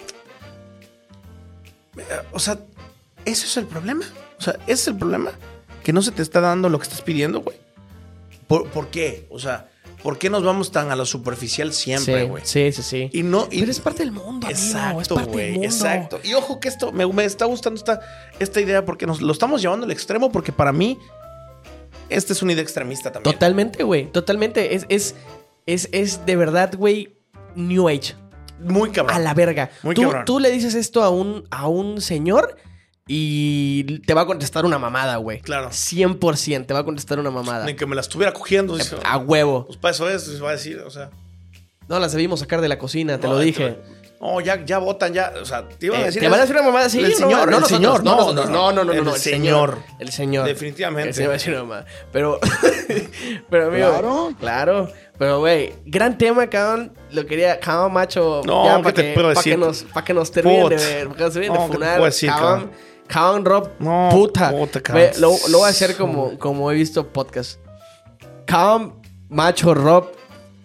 B: eh, o sea, ¿ese es el problema? O sea, ¿ese es el problema? Que no se te está dando lo que estás pidiendo, güey. ¿Por, por qué? O sea, ¿por qué nos vamos tan a lo superficial siempre,
A: Sí,
B: güey?
A: sí, sí, sí.
B: Y no... y-
A: Pero es parte del mundo, es
B: Exacto,
A: del
B: güey.
A: mundo.
B: Exacto. Y ojo que esto me, me está gustando esta, esta idea porque nos lo estamos llevando al extremo porque para mí esta es una idea extremista también.
A: Totalmente, güey. Totalmente. Es, es, es, es de verdad, güey, New Age.
B: Muy cabrón.
A: A la verga.
B: Muy
A: tú,
B: cabrón.
A: tú le dices esto a un, a un señor y te va a contestar una mamada, güey.
B: Claro.
A: 100% te va a contestar una mamada.
B: Ni que me la estuviera cogiendo. dice,
A: A huevo.
B: Pues para eso es, se va a decir, o sea.
A: No las debimos sacar de la cocina, te
B: no,
A: lo dije.
B: No, ya, ya votan, ya. O sea, te iban a
A: Eh,
B: decir.
A: ¿Te van a decir una mamada así?
B: El
A: No,
B: señor,
A: no,
B: el
A: nosotros,
B: señor.
A: no,
B: No, no,
A: no, no, no,
B: el señor.
A: El señor.
B: Definitivamente.
A: El señor va a decir una mamada. Pero, (laughs) pero amigo.
C: Claro.
A: Claro. Pero, güey, gran tema, cabrón. Lo quería, cabrón, macho.
B: No,
A: ya
B: ¿qué
A: para
B: te
A: que,
B: puedo
A: pa'
B: decir?
A: que nos, para que nos terminen de ver, para que nos terminen
B: No,
A: de
B: ¿qué te
A: funar.
B: puedo decir,
A: cabrón,
B: cabrón?
A: Rob,
B: No,
A: puta.
B: puta, cabrón.
A: Ve, lo, lo voy a hacer como, como he visto podcast. Cabrón, macho, Rob,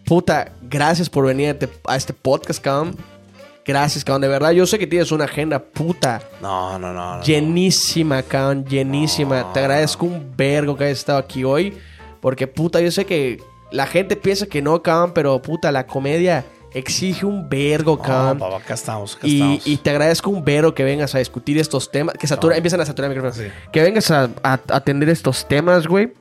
A: puta, gracias por venir a este, a este podcast, cabrón. Gracias, cabrón. De verdad, yo sé que tienes una agenda puta.
B: No, no, no. no.
A: Llenísima, cabrón, llenísima.
B: No.
A: Te agradezco un vergo que hayas estado aquí hoy. Porque, puta, yo sé que la gente piensa que no, cabrón, pero, puta, la comedia exige un vergo,
B: No,
A: cabrón.
B: papá, acá estamos, acá
A: y,
B: estamos.
A: y te agradezco un vergo que vengas a discutir estos temas. Que satura, empiezan a saturar el micrófono.
B: Sí.
A: Que vengas a, a- a atender estos temas, güey.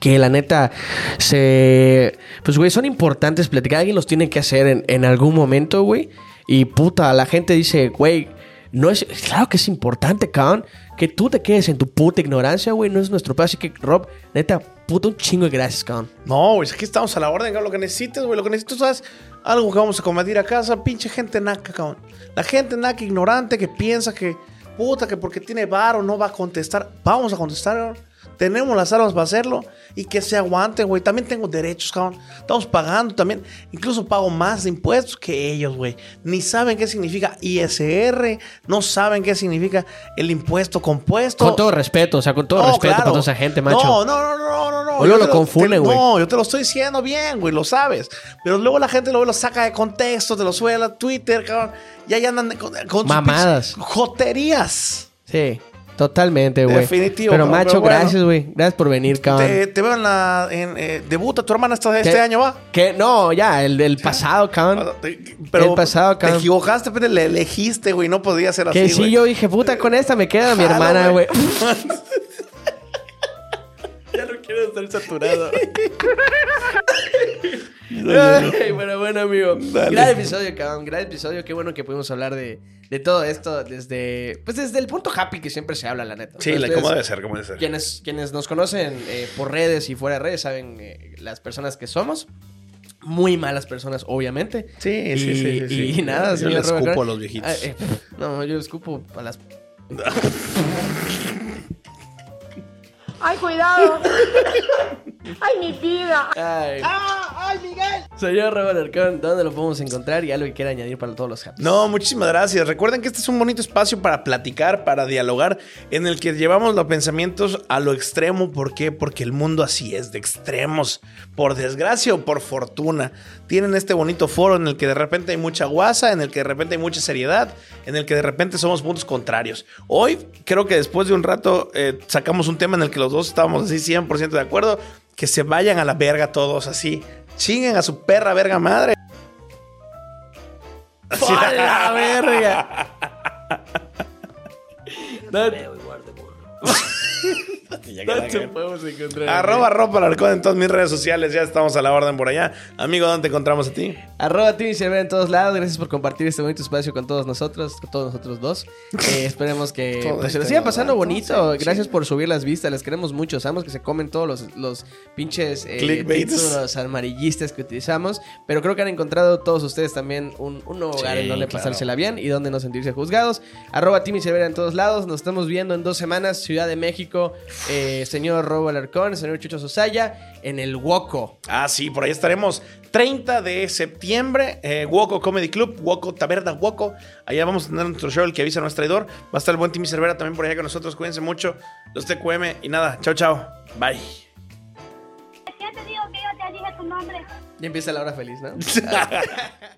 A: Que la neta se. Pues, güey, son importantes platicar. Alguien los tiene que hacer en, en algún momento, güey. Y puta, la gente dice, güey, no es, claro que es importante, cabrón, que tú te quedes en tu puta ignorancia, güey, no es nuestro pedo. Así que, Rob, neta, puto un chingo de gracias, cabrón.
B: No, güey, aquí estamos a la orden, cabrón. Lo que necesites, güey. Lo que necesitas, ¿sabes? Algo que vamos a combatir a casa. Pinche gente naca, cabrón. La gente naca ignorante que piensa que, puta, que porque tiene varo no va a contestar. Vamos a contestar, cabrón. Tenemos las armas para hacerlo y que se aguanten, güey. También tengo derechos, cabrón. Estamos pagando también. Incluso pago más de impuestos que ellos, güey. Ni saben qué significa ISR. No saben qué significa el impuesto compuesto.
A: Con todo respeto, o sea, con todo
B: No,
A: respeto
B: claro.
A: para toda esa gente, macho.
B: No, no, no, no, no, no. Yo
A: lo
B: te
A: confunden,
B: te-
A: güey.
B: No, yo te lo estoy diciendo bien, güey, lo sabes. Pero luego la gente luego lo saca de contexto, te lo sube a Twitter, cabrón. Y ahí andan con, con sus
A: Mamadas.
B: joterías.
A: Sí, totalmente, güey.
B: Definitivo,
A: Pero,
B: cabrón,
A: macho,
B: pero bueno.
A: gracias, güey. Gracias por venir, cabrón.
B: Te, te veo en la. En, eh, debuta tu hermana esta- este año, ¿va?
A: ¿Qué? No, ya, el del pasado, cabrón.
B: Te- Pero
A: El pasado,
B: te
A: cabrón.
B: equivocaste, pero le elegiste, güey. No podía ser así.
A: Que sí, yo dije, puta, con esta me queda mi hermana, güey.
B: güey. (laughs)
A: ya no quiero estar saturado. (laughs) Ay, bueno, bueno, amigo.
B: Dale.
A: Gran episodio, cabrón. Gran episodio. Qué bueno que pudimos hablar de, de todo esto desde, pues desde el punto happy que siempre se habla, la neta.
B: Sí,
A: ustedes-
B: ¿cómo debe ser? ¿Cómo debe ser?
A: Quienes, quienes nos conocen eh, por redes y fuera de redes saben eh, las personas que somos. Muy malas personas, obviamente.
B: Sí,
A: y,
B: sí, sí, sí, sí.
A: y nada,
B: Yo
A: señor
B: le escupo
A: Robert
B: a los viejitos.
A: Ah, eh, (laughs) no, yo escupo a las (laughs)
D: Ay, cuidado. (laughs) Ay, mi vida.
A: Ay.
C: ¡Ah! ¡Ay, Miguel!
A: Señor Robert Arcón, ¿dónde lo podemos encontrar? Y algo que quiera añadir para todos los happy.
B: No, muchísimas gracias. Recuerden que este es un bonito espacio para platicar, para dialogar, en el que llevamos los pensamientos a lo extremo. ¿Por qué? Porque el mundo así es, de extremos. Por desgracia o por fortuna. Tienen este bonito foro en el que de repente hay mucha guasa, en el que de repente hay mucha seriedad, en el que de repente somos puntos contrarios. Hoy creo que después de un rato eh, sacamos un tema en el que los dos estábamos así 100% de acuerdo. Que se vayan a la verga todos así. Chinguen a su perra verga madre. Así.
A: ¡A la verga! ¿Dónde, dónde te podemos encontrar?
B: Arroba ropa Alarcón en todas mis redes sociales. Ya estamos a la orden por allá. Amigo, ¿dónde te encontramos a ti?
A: Arroba Timmy Cervera en todos lados. Gracias por compartir este bonito espacio con todos nosotros, con todos nosotros dos. (laughs) Eh, esperemos que pues, se
B: este
A: les siga pasando bonito.
B: sí.
A: Gracias por subir las vistas. Les queremos mucho. Sabemos que se comen todos los, los pinches eh,
B: Clickbaits.
A: títulos amarillistas que utilizamos. Pero creo que han encontrado todos ustedes también un, un hogar
B: Sí,
A: en donde
B: claro.
A: pasársela bien y donde no sentirse juzgados. Arroba Timmy Cervera en todos lados. Nos estamos viendo en dos semanas. Ciudad de México. Eh, señor Robo Alarcón, señor Chucho Sosaya. En el Woco.
B: Ah, sí, por ahí estaremos. 30 de septiembre, eh, Woco Comedy Club, Woco Taberna Woco. Allá vamos a tener nuestro show, el que avisa no es traidor. Va a estar el buen Timmy Cervera también por allá con nosotros. Cuídense mucho. Los TQM. Y nada, chao, chao. Bye.
E: ¿Qué te digo que yo te dije tu nombre?
A: Ya empieza la hora feliz, ¿no? (laughs)